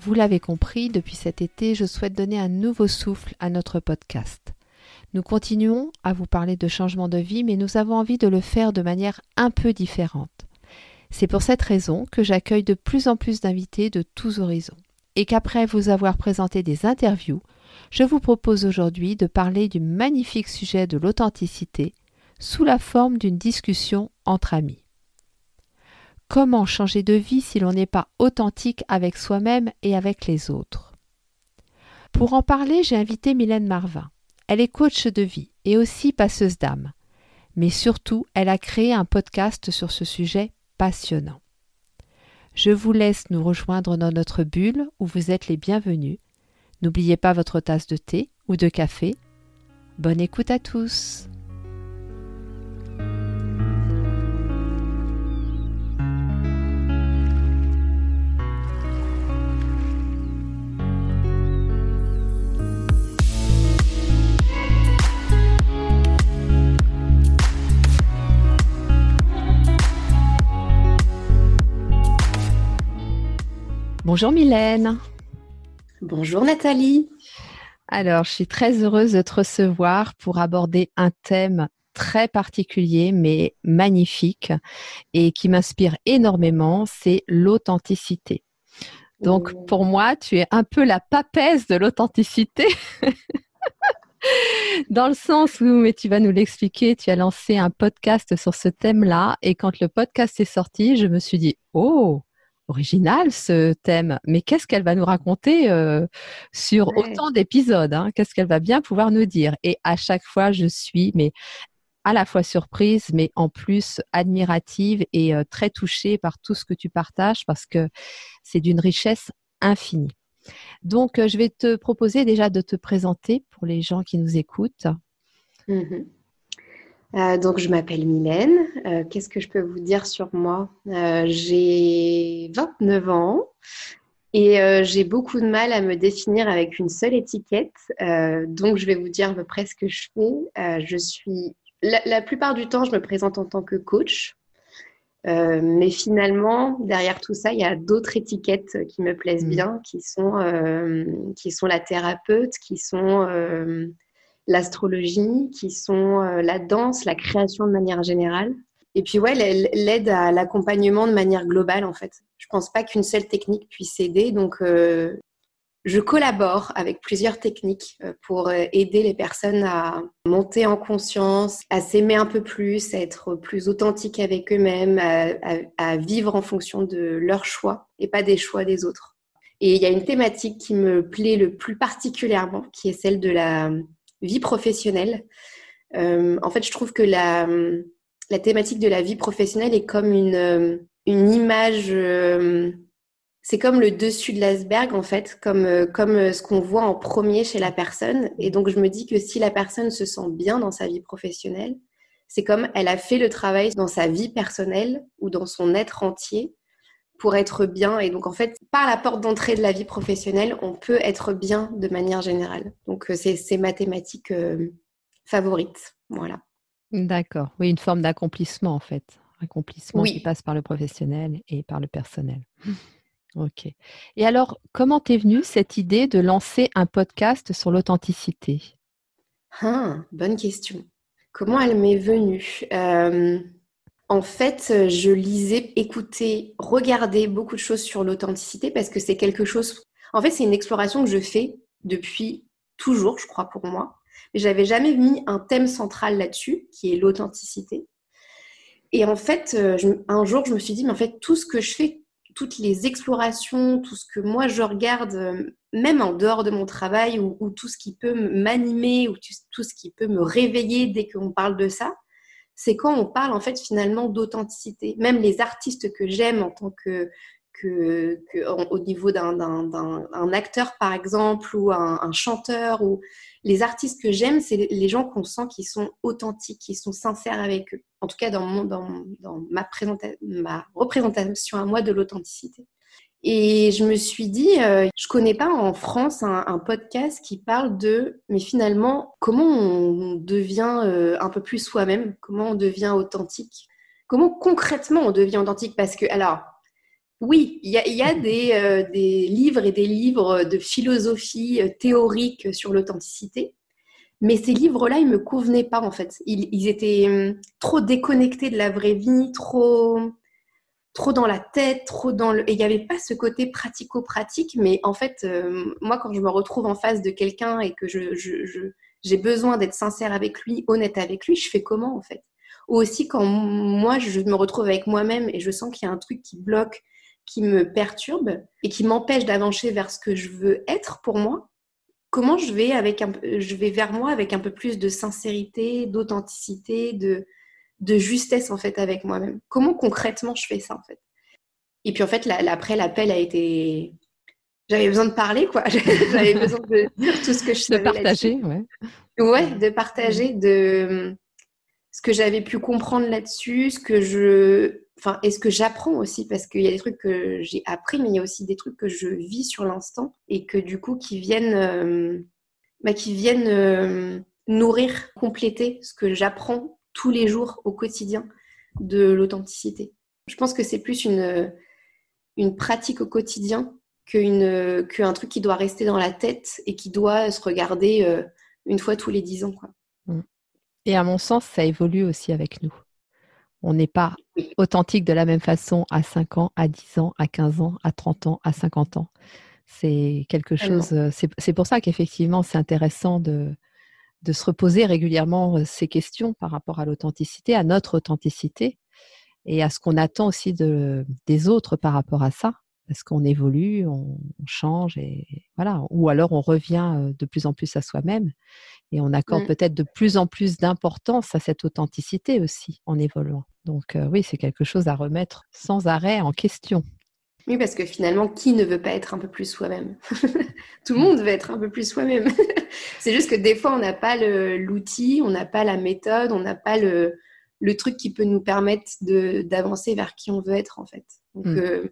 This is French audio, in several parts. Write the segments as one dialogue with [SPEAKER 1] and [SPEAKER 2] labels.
[SPEAKER 1] Vous l'avez compris, depuis cet été, je souhaite donner un nouveau souffle à notre podcast. Nous continuons à vous parler de changement de vie, mais nous avons envie de le faire de manière un peu différente. C'est pour cette raison que j'accueille de plus en plus d'invités de tous horizons, et qu'après vous avoir présenté des interviews, je vous propose aujourd'hui de parler du magnifique sujet de l'authenticité sous la forme d'une discussion entre amis. Comment changer de vie si l'on n'est pas authentique avec soi-même et avec les autres Pour en parler, j'ai invité Mylène Marvin. Elle est coach de vie et aussi passeuse d'âme. Mais surtout, elle a créé un podcast sur ce sujet passionnant. Je vous laisse nous rejoindre dans notre bulle où vous êtes les bienvenus. N'oubliez pas votre tasse de thé ou de café. Bonne écoute à tous. Bonjour Mylène.
[SPEAKER 2] Bonjour Nathalie.
[SPEAKER 1] Alors, je suis très heureuse de te recevoir pour aborder un thème très particulier mais magnifique et qui m'inspire énormément, c'est l'authenticité. Donc, oh. pour moi, tu es un peu la papesse de l'authenticité. Dans le sens où, mais tu vas nous l'expliquer, tu as lancé un podcast sur ce thème-là et quand le podcast est sorti, je me suis dit, oh, original ce thème, mais qu'est-ce qu'elle va nous raconter euh, sur autant d'épisodes hein? Qu'est-ce qu'elle va bien pouvoir nous dire? Et à chaque fois, je suis mais à la fois surprise, mais en plus admirative et euh, très touchée par tout ce que tu partages parce que c'est d'une richesse infinie. Donc, euh, je vais te proposer déjà de te présenter pour les gens qui nous écoutent.
[SPEAKER 2] Mmh euh, donc, je m'appelle Mylène. Euh, qu'est-ce que je peux vous dire sur moi? Euh, J'ai 29 ans et j'ai beaucoup de mal à me définir avec une seule étiquette. donc, je vais vous dire à peu près ce que je fais. je suis la, plupart du temps, je me présente en tant que coach. mais finalement, derrière tout ça, il y a d'autres étiquettes qui me plaisent mmh. bien, qui sont, qui sont la thérapeute, qui sont l'astrologie, qui sont euh, la danse, la création de manière générale. Et puis, ouais, l'aide à l'accompagnement de manière globale, en fait. Je pense pas qu'une seule technique puisse aider. Donc, euh, je collabore avec plusieurs techniques euh, pour aider les personnes à monter en conscience, à s'aimer un peu plus, à être plus authentique avec eux-mêmes, à, vivre en fonction de leurs choix et pas des choix des autres. Et il y a une thématique qui me plaît le plus particulièrement, qui est celle de la vie professionnelle. Euh, en fait, je trouve que la, la, thématique de la vie professionnelle est comme une, euh, une image, euh, c'est comme le dessus de l'iceberg, en fait, comme, comme ce qu'on voit en premier chez la personne. Et donc, je me dis que si la personne se sent bien dans sa vie professionnelle, c'est comme elle a fait le travail dans sa vie personnelle ou dans son être entier pour être bien. Et donc, en fait, par la porte d'entrée de la vie professionnelle, on peut être bien de manière générale. Donc, euh, c'est ma thématique euh, favorite. Voilà.
[SPEAKER 1] D'accord. Oui, une forme d'accomplissement, en fait. Accomplissement qui passe par le professionnel et par le personnel. Ok. Et alors, comment t'es venue cette idée de lancer un podcast sur l'authenticité?
[SPEAKER 2] Ah, Bonne question. Comment elle m'est venue? Euh, en fait, euh, je lisais, écoutais, regardais beaucoup de choses sur l'authenticité parce que c'est quelque chose. En fait, c'est une exploration que je fais depuis toujours, je crois, pour moi. Mais j'avais jamais mis un thème central là-dessus, qui est l'authenticité. Et en fait, euh, un jour, je me suis dit, mais en fait, tout ce que je fais, toutes les explorations, tout ce que moi je regarde, euh, même en dehors de mon travail, ou, ou tout ce qui peut m'animer, ou tout ce qui peut me réveiller dès qu'on parle de ça, c'est quand on parle en fait finalement d'authenticité. Même les artistes que j'aime en tant que, que, au niveau d'un acteur, par exemple, ou un, chanteur, ou les artistes que j'aime, c'est les gens qu'on sent qui sont authentiques, qui sont sincères avec eux. En tout cas, dans, mon, dans, ma, ma représentation à moi de l'authenticité. Et je me suis dit, je euh, je connais pas en France un, podcast qui parle de, mais finalement, comment on devient euh, un peu plus soi-même, comment on devient authentique, comment concrètement on devient authentique? Parce que, alors, oui, il y a, euh, des, livres et des livres de philosophie théorique sur l'authenticité, mais ces livres-là, ils me convenaient pas en fait. ils étaient hum, trop déconnectés de la vraie vie, trop trop dans la tête, trop dans le... Et il n'y avait pas ce côté pratico-pratique, mais en fait, euh, moi, quand je me retrouve en face de quelqu'un et que je, j'ai besoin d'être sincère avec lui, honnête avec lui, je fais comment en fait? Ou aussi quand moi, je me retrouve avec moi-même et je sens qu'il y a un truc qui bloque, qui me perturbe et qui m'empêche d'avancer vers ce que je veux être pour moi, comment je vais, avec un... je vais vers moi avec un peu plus de sincérité, d'authenticité, de de justesse en fait avec moi-même. Comment concrètement je fais ça en fait? Et puis en fait, après l'appel a été, j'avais besoin de parler quoi. j'avais besoin de dire tout ce que je savais.
[SPEAKER 1] De partager, ouais.
[SPEAKER 2] Ouais, de partager de ce que j'avais pu comprendre là-dessus, ce que je, enfin, et ce que j'apprends aussi parce qu'il y a des trucs que j'ai appris, mais il y a aussi des trucs que je vis sur l'instant et que du coup qui viennent, euh, bah, qui viennent euh, nourrir, compléter ce que j'apprends tous les jours, au quotidien, de l'authenticité. Je pense que c'est plus une, une pratique au quotidien qu'un truc qui doit rester dans la tête et qui doit se regarder euh, une fois tous les dix ans. Quoi. Mm.
[SPEAKER 1] Et à mon sens, ça évolue aussi avec nous. On n'est pas authentique de la même façon à 5 ans, à 10 ans, à 15 ans, à 30 ans, à 50 ans. C'est quelque chose. Euh, c'est pour ça qu'effectivement, c'est intéressant de, de se reposer régulièrement ces questions par rapport à l'authenticité, à notre authenticité et à ce qu'on attend aussi de, des autres par rapport à ça. Parce qu'on évolue, on, change et voilà. Ou alors on revient de plus en plus à soi-même et on accorde mmh. peut-être de plus en plus d'importance à cette authenticité aussi en évoluant. Donc oui, c'est quelque chose à remettre sans arrêt en question.
[SPEAKER 2] Oui, parce que finalement, qui ne veut pas être un peu plus soi-même? Tout le monde veut être un peu plus soi-même. c'est juste que des fois, on n'a pas l'outil, on n'a pas la méthode, on n'a pas le, truc qui peut nous permettre d'avancer vers qui on veut être, en fait. Donc, mm. euh,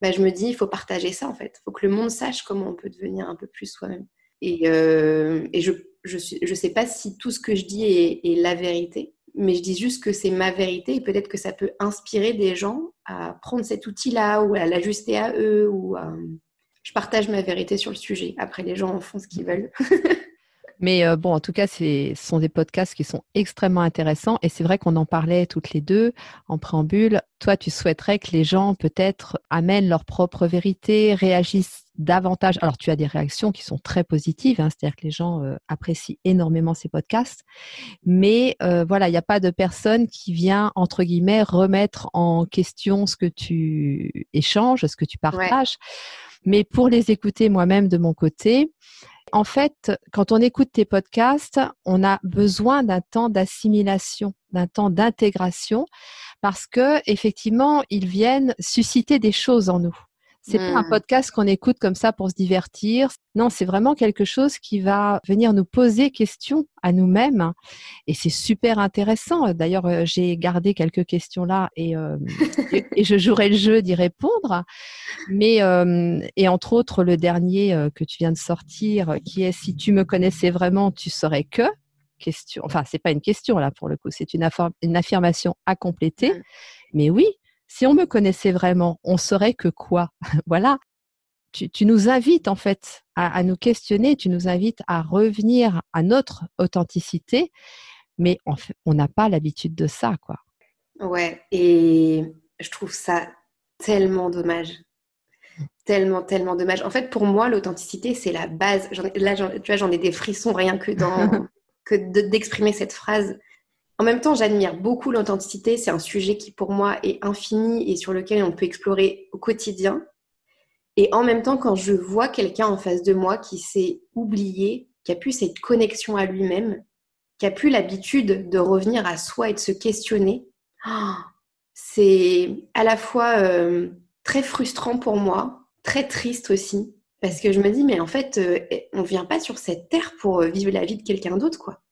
[SPEAKER 2] bah, je me dis, il faut partager ça, en fait. Il faut que le monde sache comment on peut devenir un peu plus soi-même. Et, euh, je ne je, sais pas si tout ce que je dis est la vérité, mais je dis juste que c'est ma vérité et peut-être que ça peut inspirer des gens à prendre cet outil-là ou à l'ajuster à eux ou je partage ma vérité sur le sujet. Après, les gens en font ce qu'ils veulent.
[SPEAKER 1] Mais euh, bon, en tout cas, ce sont des podcasts qui sont extrêmement intéressants et c'est vrai qu'on en parlait toutes les deux en préambule. Toi, tu souhaiterais que les gens peut-être amènent leur propre vérité, réagissent davantage. Alors, tu as des réactions qui sont très positives, hein, c'est-à-dire que les gens euh, apprécient énormément ces podcasts. Mais euh, voilà, il n'y a pas de personne qui vient, entre guillemets, remettre en question ce que tu échanges, ce que tu partages. Mais pour les écouter moi-même de mon côté, en fait, quand on écoute tes podcasts, on a besoin d'un temps d'assimilation, d'un temps d'intégration, parce que effectivement, ils viennent susciter des choses en nous. C'est pas un mmh. podcast qu'on écoute comme ça pour se divertir. Non, c'est vraiment quelque chose qui va venir nous poser questions à nous-mêmes. Et c'est super intéressant. D'ailleurs, euh, j'ai gardé quelques questions là euh, et, et, je jouerai le jeu d'y répondre. Mais, euh, et entre autres, le dernier que tu viens de sortir, qui est si tu me connaissais vraiment, tu saurais que? Question. Enfin, c'est pas une question là pour le coup, c'est une, une affirmation à compléter. Mmh. Mais oui, si on me connaissait vraiment, on saurait que quoi? Voilà. Tu, nous invites en fait à, nous questionner, tu nous invites à revenir à notre authenticité, mais on n'a pas l'habitude de ça, quoi.
[SPEAKER 2] Ouais, et je trouve ça tellement dommage. Tellement, tellement dommage. En fait, pour moi, l'authenticité, c'est la base. Là, tu vois, j'en ai des frissons rien que dans que d'exprimer cette phrase. En même temps, j'admire beaucoup l'authenticité. C'est un sujet qui, pour moi, est infini et sur lequel on peut explorer au quotidien. Et en même temps, quand je vois quelqu'un en face de moi qui s'est oublié, qui a plus cette connexion à lui-même, qui a plus l'habitude de revenir à soi et de se questionner, c'est à la fois euh, très frustrant pour moi, très triste aussi, parce que je me dis, mais en fait, euh, on ne vient pas sur cette terre pour euh, vivre la vie de quelqu'un d'autre, quoi.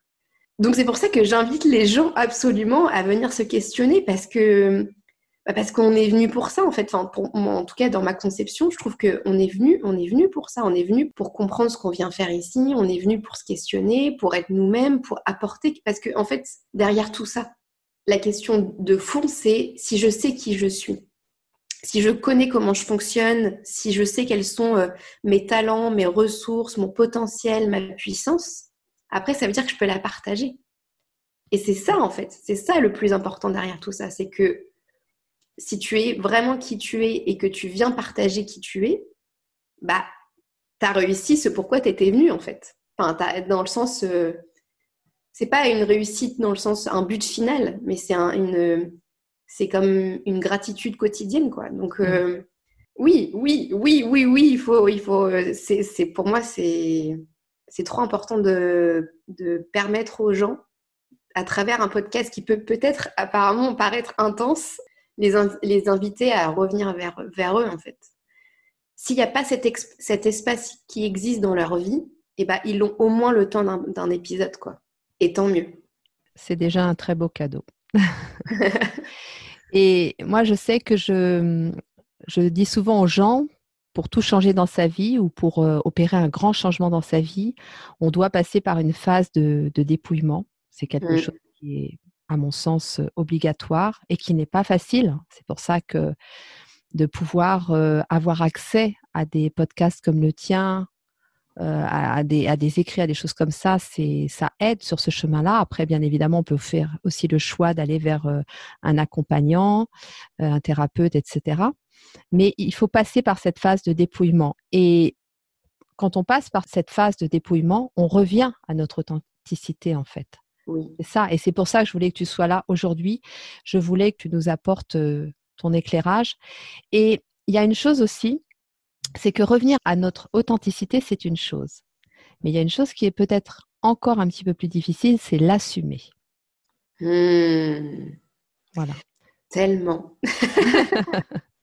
[SPEAKER 2] Donc c'est pour ça que j'invite les gens absolument à venir se questionner, parce que bah, qu'on est venu pour ça, en fait. En tout cas, dans ma conception, je trouve venu, on est venu pour ça. On est venu pour comprendre ce qu'on vient faire ici. On est venu pour se questionner, pour être nous-mêmes, pour apporter. Parce que, en fait, derrière tout ça, la question de fond, c'est si je sais qui je suis si je connais comment je fonctionne, si je sais quels sont euh, mes talents, mes ressources, mon potentiel, ma puissance, après, ça veut dire que je peux la partager. Et c'est ça, en fait, c'est ça le plus important derrière tout ça, c'est que si tu es vraiment qui tu es et que tu viens partager qui tu es, bah, tu as réussi ce pourquoi tu étais venu, en fait. Enfin, dans le sens, euh, c'est pas une réussite dans le sens, un but final, mais c'est une c'est comme une gratitude quotidienne, quoi. Donc, euh, oui, oui, oui, oui, oui, il faut, il faut. Euh, c'est, pour moi, c'est, c'est trop important de, de permettre aux gens, à travers un podcast qui peut peut-être apparemment paraître intense, les, les inviter à revenir vers, vers eux, en fait. S'il n'y a pas cet, cet, espace qui existe dans leur vie, eh ben, ils ont au moins le temps d'un, d'un épisode, quoi. Et tant mieux.
[SPEAKER 1] C'est déjà un très beau cadeau. Et moi, je sais que je, je dis souvent aux gens, pour tout changer dans sa vie ou pour euh, opérer un grand changement dans sa vie, on doit passer par une phase de, dépouillement. C'est quelque mmh. chose qui est, à mon sens, obligatoire et qui n'est pas facile. C'est pour ça que de pouvoir euh, avoir accès à des podcasts comme le tien, euh, à, des, à, des, écrits, à des choses comme ça, c'est ça aide sur ce chemin-là. Après, bien évidemment, on peut faire aussi le choix d'aller vers euh, un accompagnant, euh, un thérapeute, etc. Mais il faut passer par cette phase de dépouillement. Et quand on passe par cette phase de dépouillement, on revient à notre authenticité, en fait.
[SPEAKER 2] Oui.
[SPEAKER 1] C'est ça. Et c'est pour ça que je voulais que tu sois là aujourd'hui. Je voulais que tu nous apportes ton éclairage. Et il y a une chose aussi, c'est que revenir à notre authenticité, c'est une chose. Mais il y a une chose qui est peut-être encore un petit peu plus difficile, c'est l'assumer.
[SPEAKER 2] Hmm.
[SPEAKER 1] Voilà.
[SPEAKER 2] Tellement.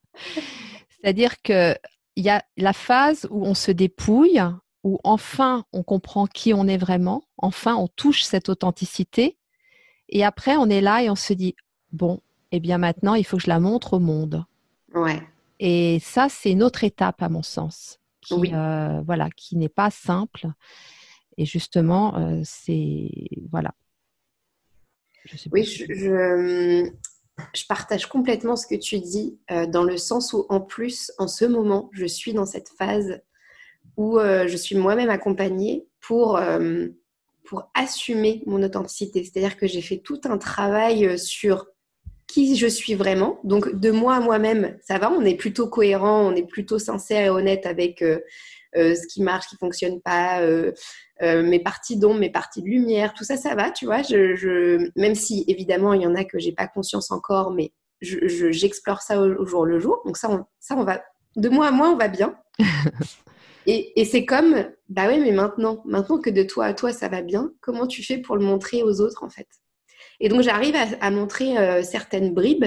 [SPEAKER 1] C'est-à-dire qu'il y a la phase où on se dépouille, où enfin on comprend qui on est vraiment, enfin on touche cette authenticité, et après on est là et on se dit, bon, eh bien maintenant il faut que je la montre au monde.
[SPEAKER 2] Ouais.
[SPEAKER 1] Et ça, c'est une autre étape à mon sens, qui, euh, voilà, qui n'est pas simple. Et justement, euh, c'est voilà.
[SPEAKER 2] oui, je, je, partage complètement ce que tu dis, euh, dans le sens où, en plus, en ce moment, je suis dans cette phase où je suis moi-même accompagnée pour, pour assumer mon authenticité. C'est-à-dire que j'ai fait tout un travail sur qui je suis vraiment. Donc, de moi à moi-même, ça va, on est plutôt cohérent, on est plutôt sincère et honnête avec euh, euh, ce qui marche, ce qui fonctionne pas, euh, mes parties d'ombre, mes parties de lumière, tout ça, ça va, tu vois. Je, Même si, évidemment, il y en a que j'ai pas conscience encore, mais j'explore ça au, jour le jour. Donc, ça on, ça, on va, de moi à moi, on va bien. et, et c'est comme, bah oui, mais maintenant, maintenant que de toi à toi, ça va bien, comment tu fais pour le montrer aux autres, en fait? Et donc, j'arrive à, montrer euh, certaines bribes,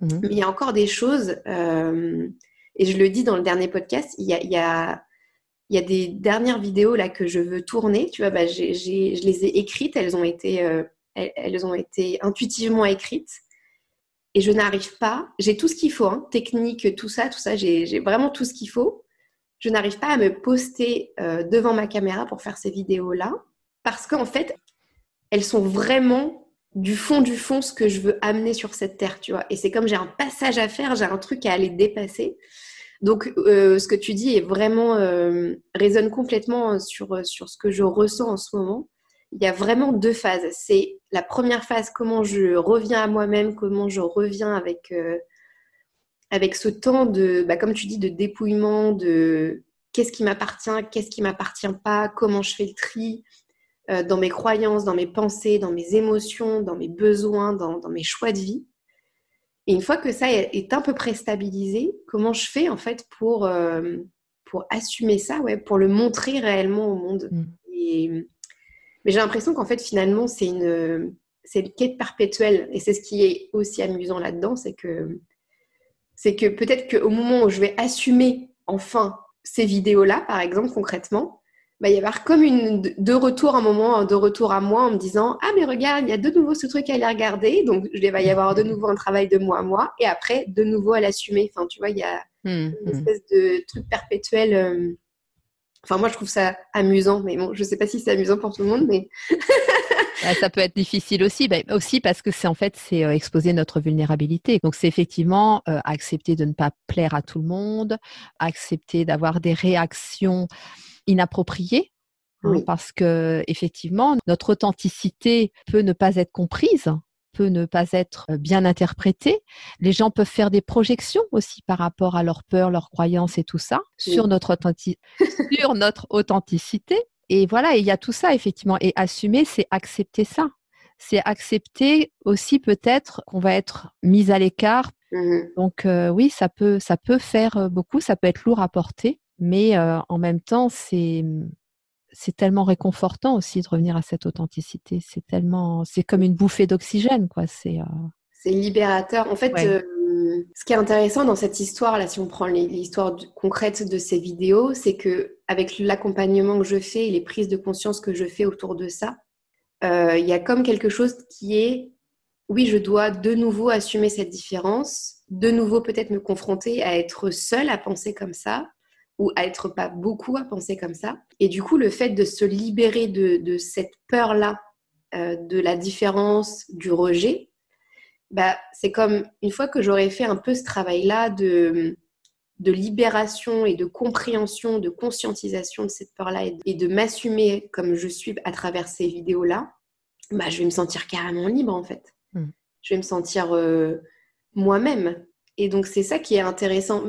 [SPEAKER 2] mais il y a encore des choses, euh, et je le dis dans le dernier podcast, il y a, il y a, il y a des dernières vidéos là que je veux tourner. Tu vois, bah, j'ai, je les ai écrites, elles ont été, euh, elles, ont été intuitivement écrites. Et je n'arrive pas, j'ai tout ce qu'il faut, hein, technique, tout ça, tout ça, j'ai, vraiment tout ce qu'il faut. Je n'arrive pas à me poster devant ma caméra pour faire ces vidéos-là, parce qu'en fait, elles sont vraiment du fond du fond ce que je veux amener sur cette terre, tu vois. Et c'est comme j'ai un passage à faire, j'ai un truc à aller dépasser. Donc, euh, ce que tu dis est vraiment euh, résonne complètement sur, sur ce que je ressens en ce moment. Il y a vraiment deux phases. C'est la première phase, comment je reviens à moi-même, comment je reviens avec, euh, ce temps de, bah, comme tu dis, de dépouillement, de qu'est-ce qui m'appartient, qu'est-ce qui m'appartient pas, comment je fais le tri, euh, dans mes croyances, dans mes pensées, dans mes émotions, dans mes besoins, dans, mes choix de vie. Et une fois que ça est un peu près stabilisé, comment je fais en fait pour, euh, pour assumer ça, ouais, pour le montrer réellement au monde mm. Mais j'ai l'impression qu'en fait finalement c'est une, c'est une quête perpétuelle. Et c'est ce qui est aussi amusant là-dedans, c'est que C'est que peut-être qu'au moment où je vais assumer enfin ces vidéos-là, par exemple, concrètement, bah, il va y avoir comme une, deux retours, un moment de retour à moi en me disant Ah, mais regarde, il y a de nouveau ce truc à aller regarder. Donc, il va y avoir de nouveau un travail de moi à moi. Et après, de nouveau à l'assumer. Enfin, tu vois, il y a mmh, une mmh. espèce de truc perpétuel. Euh, enfin, moi, je trouve ça amusant. Mais bon, je ne sais pas si c'est amusant pour tout le monde, mais.
[SPEAKER 1] ça peut être difficile aussi, bah, aussi parce que c'est en fait c'est euh, exposer notre vulnérabilité. Donc c'est effectivement euh, accepter de ne pas plaire à tout le monde, accepter d'avoir des réactions inappropriées hein, parce que effectivement notre authenticité peut ne pas être comprise peut ne pas être euh, bien interprétée. Les gens peuvent faire des projections aussi par rapport à leurs peurs, leurs croyances et tout ça sur, notre sur notre authenticité. Et voilà, il y a tout ça effectivement. Et assumer, c'est accepter ça. C'est accepter aussi peut-être qu'on va être mis à l'écart. Mmh Donc euh, oui, ça peut, ça peut faire euh, beaucoup, ça peut être lourd à porter, mais euh, en même temps, c'est c'est tellement réconfortant aussi de revenir à cette authenticité. C'est tellement, c'est comme une bouffée d'oxygène, quoi. C'est
[SPEAKER 2] c'est libérateur. En fait, ce qui est intéressant dans cette histoire, là, si on prend l'histoire concrète de ces vidéos, c'est que avec l'accompagnement que je fais et les prises de conscience que je fais autour de ça, euh, il y a comme quelque chose qui est, oui, je dois de nouveau assumer cette différence, de nouveau peut-être me confronter à être seule à penser comme ça, ou à être pas beaucoup à penser comme ça. Et du coup, le fait de se libérer de, cette peur-là, euh, de la différence, du rejet, bah, c'est comme une fois que j'aurais fait un peu ce travail-là de, de libération et de compréhension, de conscientisation de cette peur-là et de m'assumer comme je suis à travers ces vidéos-là, bah, je vais me sentir carrément libre en fait. Hmm. Je vais me sentir euh, moi-même. Et donc c'est ça qui est intéressant.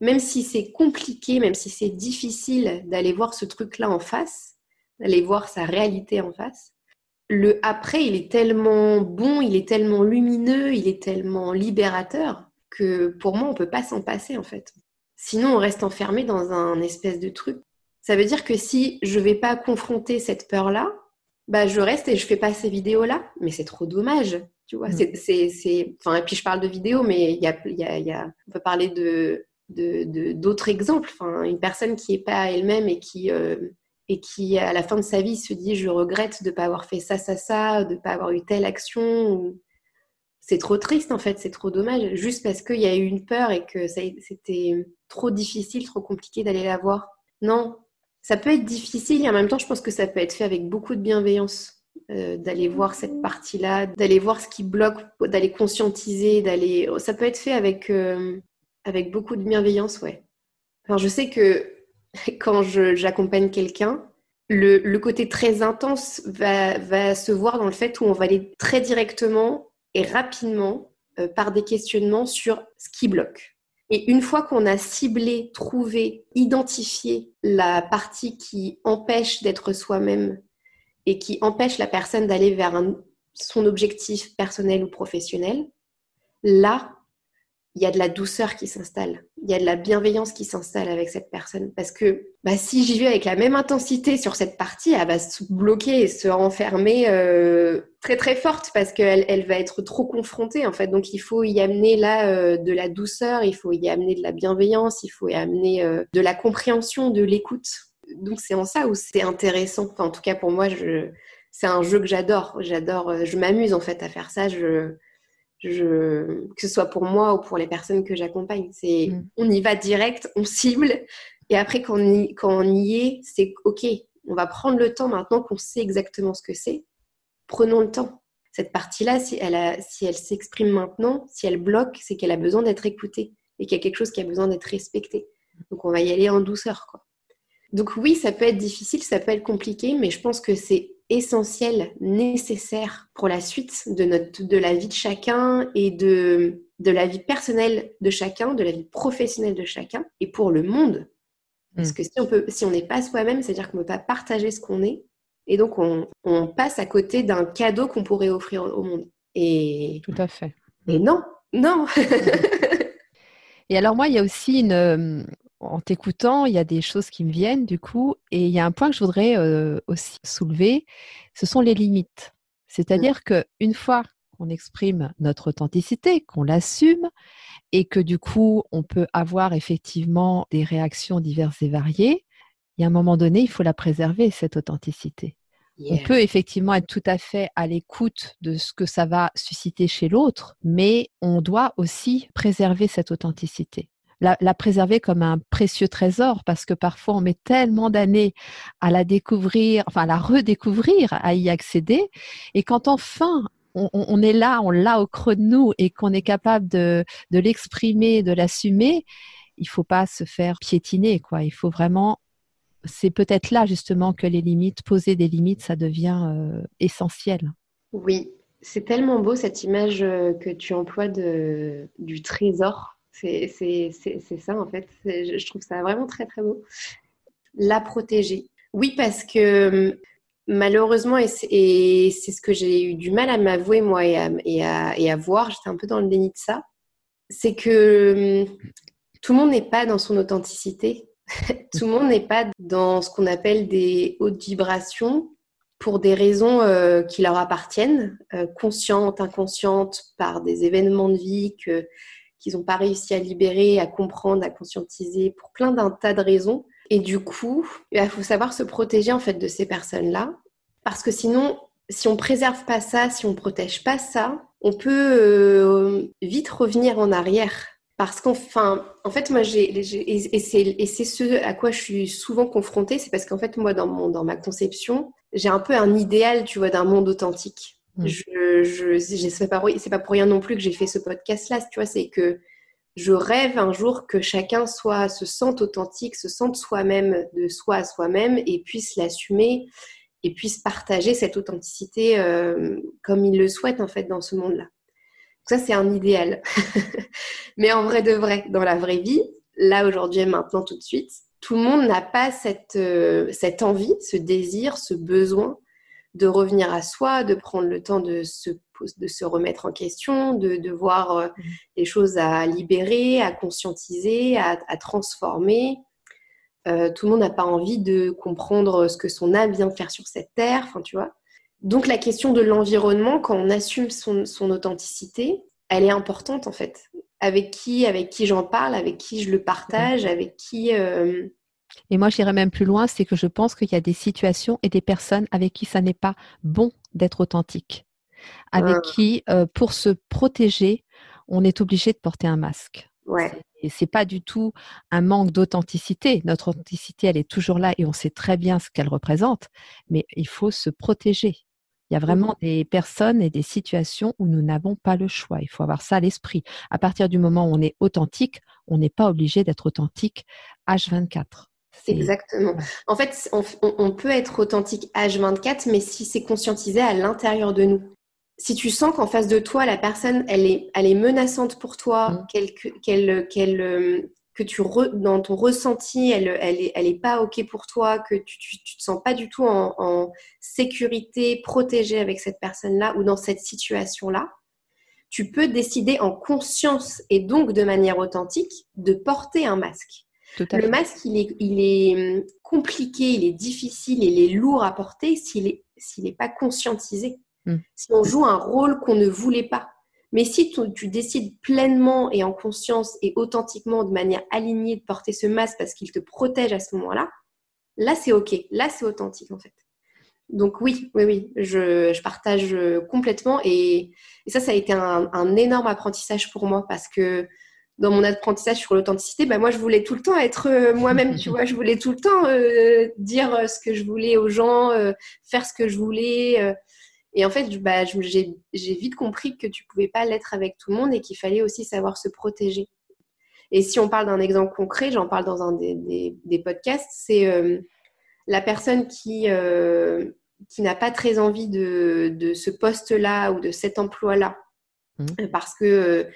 [SPEAKER 2] Même si c'est compliqué, même si c'est difficile d'aller voir ce truc-là en face, d'aller voir sa réalité en face, le après, il est tellement bon, il est tellement lumineux, il est tellement libérateur que pour moi, on ne peut pas s'en passer en fait. Sinon, on reste enfermé dans un espèce de truc. Ça veut dire que si je ne vais pas confronter cette peur-là, bah je reste et je fais pas ces vidéos-là. Mais c'est trop dommage, tu vois. Mm. C'est, Enfin, et puis je parle de vidéos, mais y a, y, a, on peut parler de d'autres exemples. Enfin, une personne qui n'est pas elle-même et qui euh, et qui, à la fin de sa vie, se dit je regrette de ne pas avoir fait ça, ça, ça, de ne pas avoir eu telle action. C'est trop triste en fait, c'est trop dommage, juste parce qu'il y a eu une peur et que c'était trop difficile, trop compliqué d'aller la voir. Non, ça peut être difficile et en même temps, je pense que ça peut être fait avec beaucoup de bienveillance. Euh, d'aller voir cette partie-là, d'aller voir ce qui bloque, d'aller conscientiser, d'aller. Ça peut être fait avec, euh, avec beaucoup de bienveillance, ouais. Enfin, je sais que quand j'accompagne quelqu'un, le, côté très intense va, se voir dans le fait où on va aller très directement et rapidement euh, par des questionnements sur ce qui bloque. Et une fois qu'on a ciblé, trouvé, identifié la partie qui empêche d'être soi-même et qui empêche la personne d'aller vers son objectif personnel ou professionnel, là, il y a de la douceur qui s'installe, il y a de la bienveillance qui s'installe avec cette personne. Parce que bah, si j'y vais avec la même intensité sur cette partie, elle va se bloquer et se renfermer euh, très très forte parce qu'elle elle va être trop confrontée en fait. Donc il faut y amener là euh, de la douceur, il faut y amener de la bienveillance, il faut y amener euh, de la compréhension, de l'écoute. Donc c'est en ça où c'est intéressant. en tout cas pour moi, je... c'est un jeu que j'adore. J'adore, je m'amuse en fait à faire ça. Je que ce soit pour moi ou pour les personnes que j'accompagne. C'est mm. on y va direct, on cible, et après quand on y, quand on y est, c'est ok. On va prendre le temps maintenant qu'on sait exactement ce que c'est. Prenons le temps. Cette partie-là, si elle, si elle s'exprime maintenant, si elle bloque, c'est qu'elle a besoin d'être écoutée et qu'il y a quelque chose qui a besoin d'être respecté. Donc on va y aller en douceur, quoi. Donc oui, ça peut être difficile, ça peut être compliqué, mais je pense que c'est essentiel, nécessaire pour la suite de, notre, de la vie de chacun et de, de la vie personnelle de chacun, de la vie professionnelle de chacun et pour le monde. Parce mm. que si on peut, si on n'est pas soi-même, c'est-à-dire qu'on ne peut pas partager ce qu'on est, et donc on, on passe à côté d'un cadeau qu'on pourrait offrir au monde. Et
[SPEAKER 1] tout à fait.
[SPEAKER 2] Et non, non.
[SPEAKER 1] et alors moi, il y a aussi une, en t'écoutant, il y a des choses qui me viennent du coup, et il y a un point que je voudrais euh, aussi soulever, ce sont les limites. C'est-à-dire mmh. que une fois qu'on exprime notre authenticité, qu'on l'assume et que du coup, on peut avoir effectivement des réactions diverses et variées. Il y a un moment donné, il faut la préserver, cette authenticité. On peut effectivement être tout à fait à l'écoute de ce que ça va susciter chez l'autre, mais on doit aussi préserver cette authenticité. La, préserver comme un précieux trésor parce que parfois on met tellement d'années à la découvrir, enfin à la redécouvrir, à y accéder. Et quand enfin on, est là, on l'a au creux de nous et qu'on est capable de, de l'exprimer, de l'assumer, il faut pas se faire piétiner, quoi. Il faut vraiment c'est peut-être là justement que les limites, poser des limites, ça devient euh, essentiel.
[SPEAKER 2] Oui, c'est tellement beau cette image euh, que tu emploies de, du trésor. C'est ça en fait. Je trouve ça vraiment très très beau. La protéger. Oui, parce que malheureusement, et c'est ce que j'ai eu du mal à m'avouer moi et à, et, à, et à voir, j'étais un peu dans le déni de ça, c'est que hum, tout le monde n'est pas dans son authenticité tout le monde n'est pas dans ce qu'on appelle des hautes vibrations pour des raisons euh, qui leur appartiennent, euh, conscientes, inconscientes, par des événements de vie que, qu'ils n'ont pas réussi à libérer, à comprendre, à conscientiser, pour plein d'un tas de raisons. Et du coup, il faut savoir se protéger en fait de ces personnes-là, parce que sinon, si on préserve pas ça, si on protège pas ça, on peut euh, vite revenir en arrière parce qu'enfin, en fait, moi, j'ai, et, c'est, ce à quoi je suis souvent confrontée, c'est parce qu'en fait, moi, dans, mon, dans ma conception, j'ai un peu un idéal, tu vois, d'un monde authentique. Mm. Je, je, c'est, pas, pas pour rien non plus que j'ai fait ce podcast-là, tu vois, c'est que je rêve un jour que chacun soit, se sente authentique, se sente soi-même, de soi à soi-même, et puisse l'assumer, et puisse partager cette authenticité euh, comme il le souhaite, en fait, dans ce monde-là. Ça, c'est un idéal. Mais en vrai de vrai, dans la vraie vie, là, aujourd'hui et maintenant, tout de suite, tout le monde n'a pas cette, euh, cette envie, ce désir, ce besoin de revenir à soi, de prendre le temps de se, de se remettre en question, de, de voir euh, mmh. les choses à libérer, à conscientiser, à, transformer. Euh, tout le monde n'a pas envie de comprendre ce que son âme vient faire sur cette terre, enfin tu vois. Donc la question de l'environnement, quand on assume son, authenticité, elle est importante en fait. Avec qui, avec qui j'en parle, avec qui je le partage, avec qui. Euh,
[SPEAKER 1] et moi, j'irais même plus loin, c'est que je pense qu'il y a des situations et des personnes avec qui ça n'est pas bon d'être authentique, avec ah. qui, euh, pour se protéger, on est obligé de porter un masque.
[SPEAKER 2] Ouais.
[SPEAKER 1] Et c'est pas du tout un manque d'authenticité. Notre authenticité, elle est toujours là et on sait très bien ce qu'elle représente, mais il faut se protéger. Il y a mmh vraiment des personnes et des situations où nous n'avons pas le choix. Il faut avoir ça à l'esprit. À partir du moment où on est authentique, on n'est pas obligé d'être authentique H24.
[SPEAKER 2] Exactement. En fait, on, peut être authentique H24, mais si c'est conscientisé à l'intérieur de nous. Si tu sens qu'en face de toi, la personne, elle est, elle est menaçante pour toi, mmh. qu'elle, qu'elle, euh, que tu dans ton ressenti, elle, elle, est, elle est pas ok pour toi, que tu, tu, te sens pas du tout en, sécurité, protégée avec cette personne-là ou dans cette situation-là, tu peux décider en conscience et donc de manière authentique de porter un masque. Le masque, il est, il est hum, compliqué, il est difficile, il est lourd à porter s'il n'est s'il est pas conscientisé. Hmm. Si on joue un rôle qu'on ne voulait pas. Mais si tu, décides pleinement et en conscience et authentiquement, de manière alignée, de porter ce masque parce qu'il te protège à ce moment-là, là c'est ok, là c'est authentique en fait. Donc oui, oui, oui, je, partage complètement et, ça, ça a été un, énorme apprentissage pour moi parce que dans mon apprentissage sur l'authenticité, bah moi je voulais tout le temps être euh, moi-même, tu vois, je voulais tout le temps euh, dire euh, ce que je voulais aux gens, faire ce que je voulais. Et en fait, bah, j'ai vite compris que tu pouvais pas l'être avec tout le monde et qu'il fallait aussi savoir se protéger. Et si on parle d'un exemple concret, j'en parle dans un des, des, podcasts, c'est la personne qui, qui n'a pas très envie de, de ce poste-là ou de cet emploi-là. Mmh. Parce que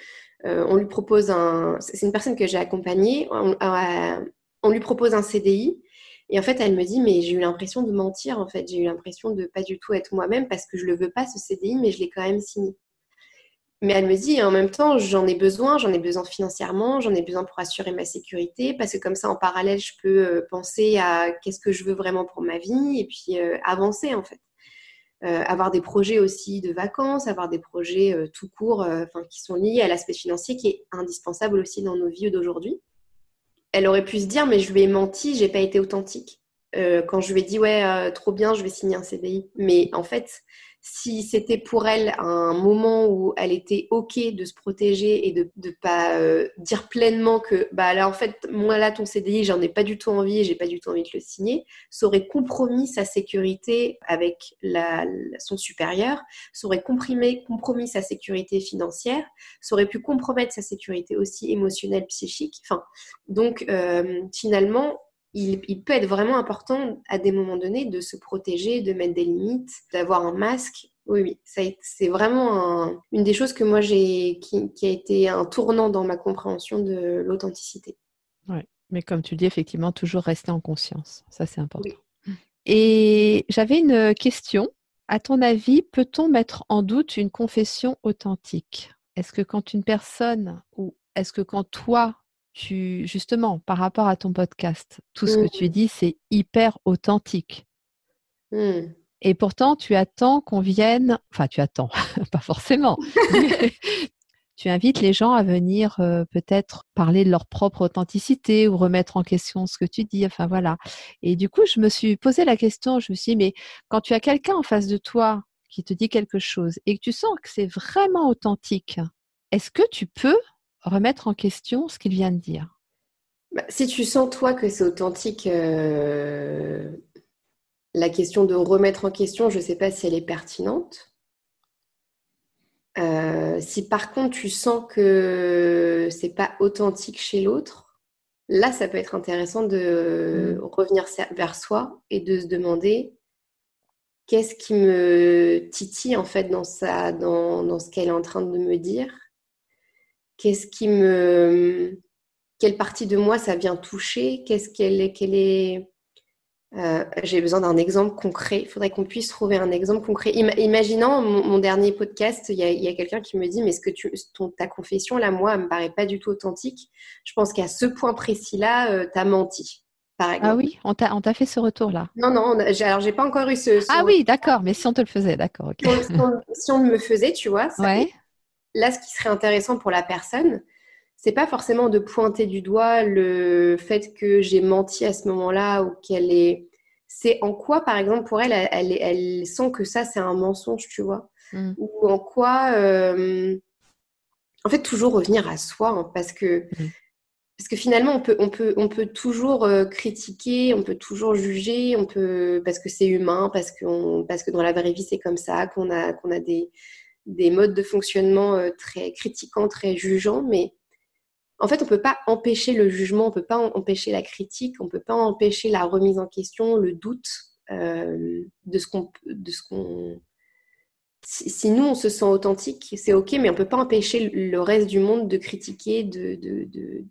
[SPEAKER 2] on lui propose un. C'est une personne que j'ai accompagnée. on, lui propose un CDI et en fait, elle me dit, mais j'ai eu l'impression de mentir, en fait. J'ai eu l'impression de pas du tout être moi-même parce que je le veux pas, ce CDI, mais je l'ai quand même signé. Mais elle me dit, en même temps, j'en ai besoin, j'en ai besoin financièrement, j'en ai besoin pour assurer ma sécurité, parce que comme ça, en parallèle, je peux euh, penser à qu'est-ce que je veux vraiment pour ma vie et puis euh, avancer, en fait. Avoir des projets aussi de vacances, avoir des projets tout court, qui sont liés à l'aspect financier qui est indispensable aussi dans nos vies d'aujourd'hui. Elle aurait pu se dire, mais je lui ai menti, j'ai pas été authentique. quand je lui ai dit, ouais, trop bien, je vais signer un CDI. Mais en fait, si c'était pour elle un moment où elle était ok de se protéger et de ne pas euh, dire pleinement que bah là en fait moi là ton CDI j'en ai pas du tout envie j'ai pas du tout envie de le signer, ça aurait compromis sa sécurité avec la, son supérieur, ça aurait comprimé, compromis sa sécurité financière, ça aurait pu compromettre sa sécurité aussi émotionnelle, psychique. Enfin donc euh, finalement il, peut être vraiment important à des moments donnés de se protéger, de mettre des limites, d'avoir un masque. Oui, oui, c'est vraiment une des choses que moi j'ai, qui, a été un tournant dans ma compréhension de l'authenticité.
[SPEAKER 1] Oui, mais comme tu dis, effectivement, toujours rester en conscience. Ça, c'est important. Et j'avais une question. À ton avis, peut-on mettre en doute une confession authentique? Est-ce que quand une personne ou est-ce que quand toi, justement, par rapport à ton podcast, tout ce que tu mmh. dis, c'est hyper authentique. Mmh. Et pourtant, tu attends qu'on vienne, enfin, tu attends, pas forcément. tu invites les gens à venir euh, peut-être parler de leur propre authenticité ou remettre en question ce que tu dis. Enfin, voilà. Et du coup, je me suis posé la question, je me suis dit, mais quand tu as quelqu'un en face de toi qui te dit quelque chose et que tu sens que c'est vraiment authentique, est-ce que tu peux remettre en question ce qu'il vient de dire.
[SPEAKER 2] Bah, si tu sens toi que c'est authentique, euh, la question de remettre en question, je ne sais pas si elle est pertinente. Euh, si par contre tu sens que c'est pas authentique chez l'autre, là ça peut être intéressant de mm. revenir vers soi et de se demander qu'est-ce qui me titille en fait dans, dans ce qu'elle est en train de me dire? Qu'est-ce qui me. Quelle partie de moi ça vient toucher? Qu'est-ce qu'elle est. Quelle est... Euh, j'ai besoin d'un exemple concret. Il faudrait qu'on puisse trouver un exemple concret. imaginant mon, dernier podcast, il y a, quelqu'un qui me dit Mais est-ce que tu, ta confession, là, moi, elle me paraît pas du tout authentique? Je pense qu'à ce point précis-là, euh, tu as menti.
[SPEAKER 1] Ah oui, on t'a fait ce retour-là?
[SPEAKER 2] Non, non, alors j'ai pas encore eu ce.
[SPEAKER 1] Ah oui, d'accord, mais si on te le faisait, d'accord.
[SPEAKER 2] Si, on, me le faisait, tu vois, ça, ouais là, ce qui serait intéressant pour la personne, c'est pas forcément de pointer du doigt le fait que j'ai menti à ce moment-là ou qu'elle est. C'est en quoi, par exemple, pour elle, elle, sent que ça, c'est un mensonge, tu vois? Mm. Ou en quoi. Euh, en fait, toujours revenir à soi, hein, parce que. Mm. Parce que finalement, on peut, on peut, on peut toujours euh, critiquer, on peut toujours juger, on peut, parce que c'est humain, parce, parce que dans la vraie vie, c'est comme ça, qu'on a, qu'on a des, des modes de fonctionnement euh, très critiquants, très jugeants, mais en fait, on ne peut pas empêcher le jugement, on ne peut pas empêcher la critique, on ne peut pas empêcher la remise en question, le doute euh, de ce qu'on... Si, nous, on se sent authentique, c'est OK, mais on ne peut pas empêcher le reste du monde de critiquer, de,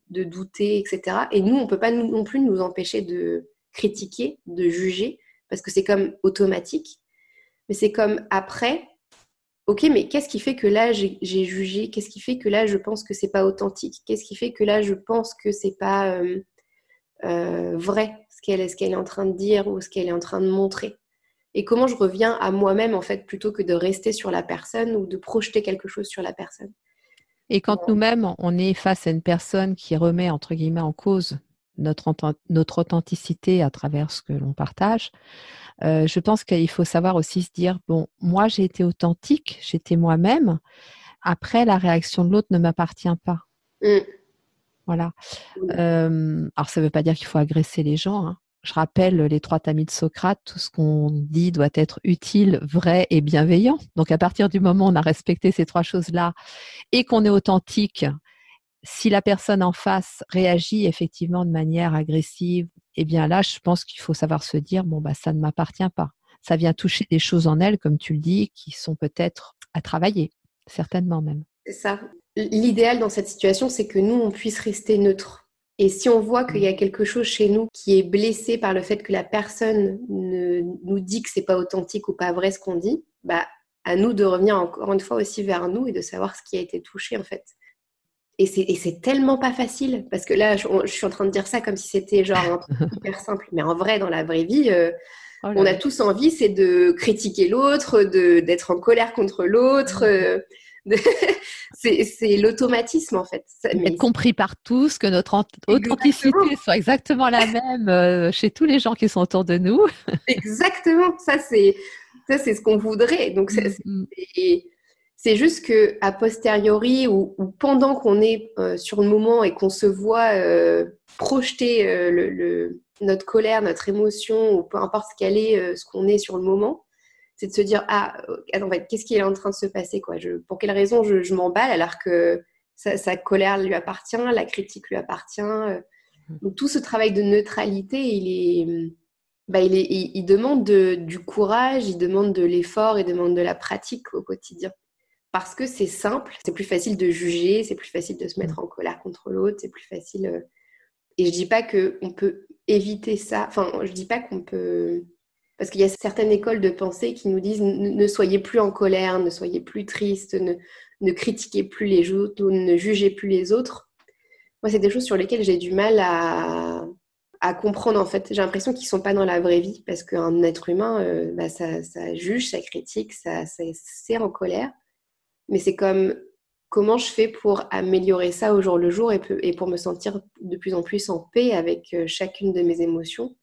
[SPEAKER 2] de, douter, etc. Et nous, on ne peut pas non plus nous empêcher de critiquer, de juger, parce que c'est comme automatique. Mais c'est comme après, ok, mais qu'est-ce qui fait que là j'ai jugé? Qu'est-ce qui fait que là je pense que c'est pas authentique? Qu'est-ce qui fait que là je pense que c'est pas euh, euh, vrai ce qu'elle est, est en train de dire ou ce qu'elle est en train de montrer? Et comment je reviens à moi-même en fait plutôt que de rester sur la personne ou de projeter quelque chose sur la personne?
[SPEAKER 1] Et quand nous-mêmes on est face à une personne qui remet entre guillemets en cause notre, notre authenticité à travers ce que l'on partage, euh, je pense qu'il faut savoir aussi se dire, bon, moi j'ai été authentique, j'étais moi-même. Après, la réaction de l'autre ne m'appartient pas. Mm. Voilà. Euh, alors, ça ne veut pas dire qu'il faut agresser les gens. Hein. Je rappelle les trois tamis de Socrate, tout ce qu'on dit doit être utile, vrai et bienveillant. Donc, à partir du moment où on a respecté ces trois choses-là et qu'on est authentique, si la personne en face réagit effectivement de manière agressive, eh bien là, je pense qu'il faut savoir se dire bon bah ça ne m'appartient pas. Ça vient toucher des choses en elle, comme tu le dis, qui sont peut-être à travailler, certainement même.
[SPEAKER 2] C'est ça. L'idéal dans cette situation, c'est que nous, on puisse rester neutre. Et si on voit qu'il y a quelque chose chez nous qui est blessé par le fait que la personne ne, nous dit que c'est pas authentique ou pas vrai ce qu'on dit, bah à nous de revenir encore une fois aussi vers nous et de savoir ce qui a été touché en fait. Et c'est tellement pas facile, parce que là, je, suis en train de dire ça comme si c'était genre un truc hyper simple. Mais en vrai, dans la vraie vie, euh, Oh on a tous envie, c'est de critiquer l'autre, d'être en colère contre l'autre. Mm. Euh, c'est l'automatisme en fait.
[SPEAKER 1] Être compris par tous, que notre authenticité soit exactement la même euh, chez tous les gens qui sont autour de nous.
[SPEAKER 2] exactement, ça c'est ça c'est ce qu'on voudrait. Donc c'est mm, mm. juste que a posteriori ou, pendant qu'on est euh, sur le moment et qu'on se voit projeter le notre colère, notre émotion, ou peu importe ce qu'elle est, euh, ce qu'on est sur le moment, c'est de se dire ah attends, qu'est-ce qui est en train de se passer quoi? Je, Pour quelle raison je, m'emballe alors que sa, colère lui appartient, la critique lui appartient. Euh. Mmh. Donc tout ce travail de neutralité, il est, bah, il, est, il, demande du courage, il demande de l'effort, il demande de la pratique au quotidien. Parce que c'est simple, c'est plus facile de juger, c'est plus facile de se mettre en colère contre l'autre, c'est plus facile. Euh. Et je dis pas qu'on peut éviter ça. Enfin, je dis pas qu'on peut. Parce qu'il y a certaines écoles de pensée qui nous disent ne soyez plus en colère, ne soyez plus triste, ne, ne critiquez plus les autres ne jugez plus les autres. Moi, c'est des choses sur lesquelles j'ai du mal à, comprendre en fait. J'ai l'impression qu'ils sont pas dans la vraie vie parce qu'un être humain, euh, bah, ça, juge, ça critique, ça, ça en colère. Mais c'est comme comment je fais pour améliorer ça au jour le jour et, pour me sentir de plus en plus en paix avec euh, chacune de mes émotions,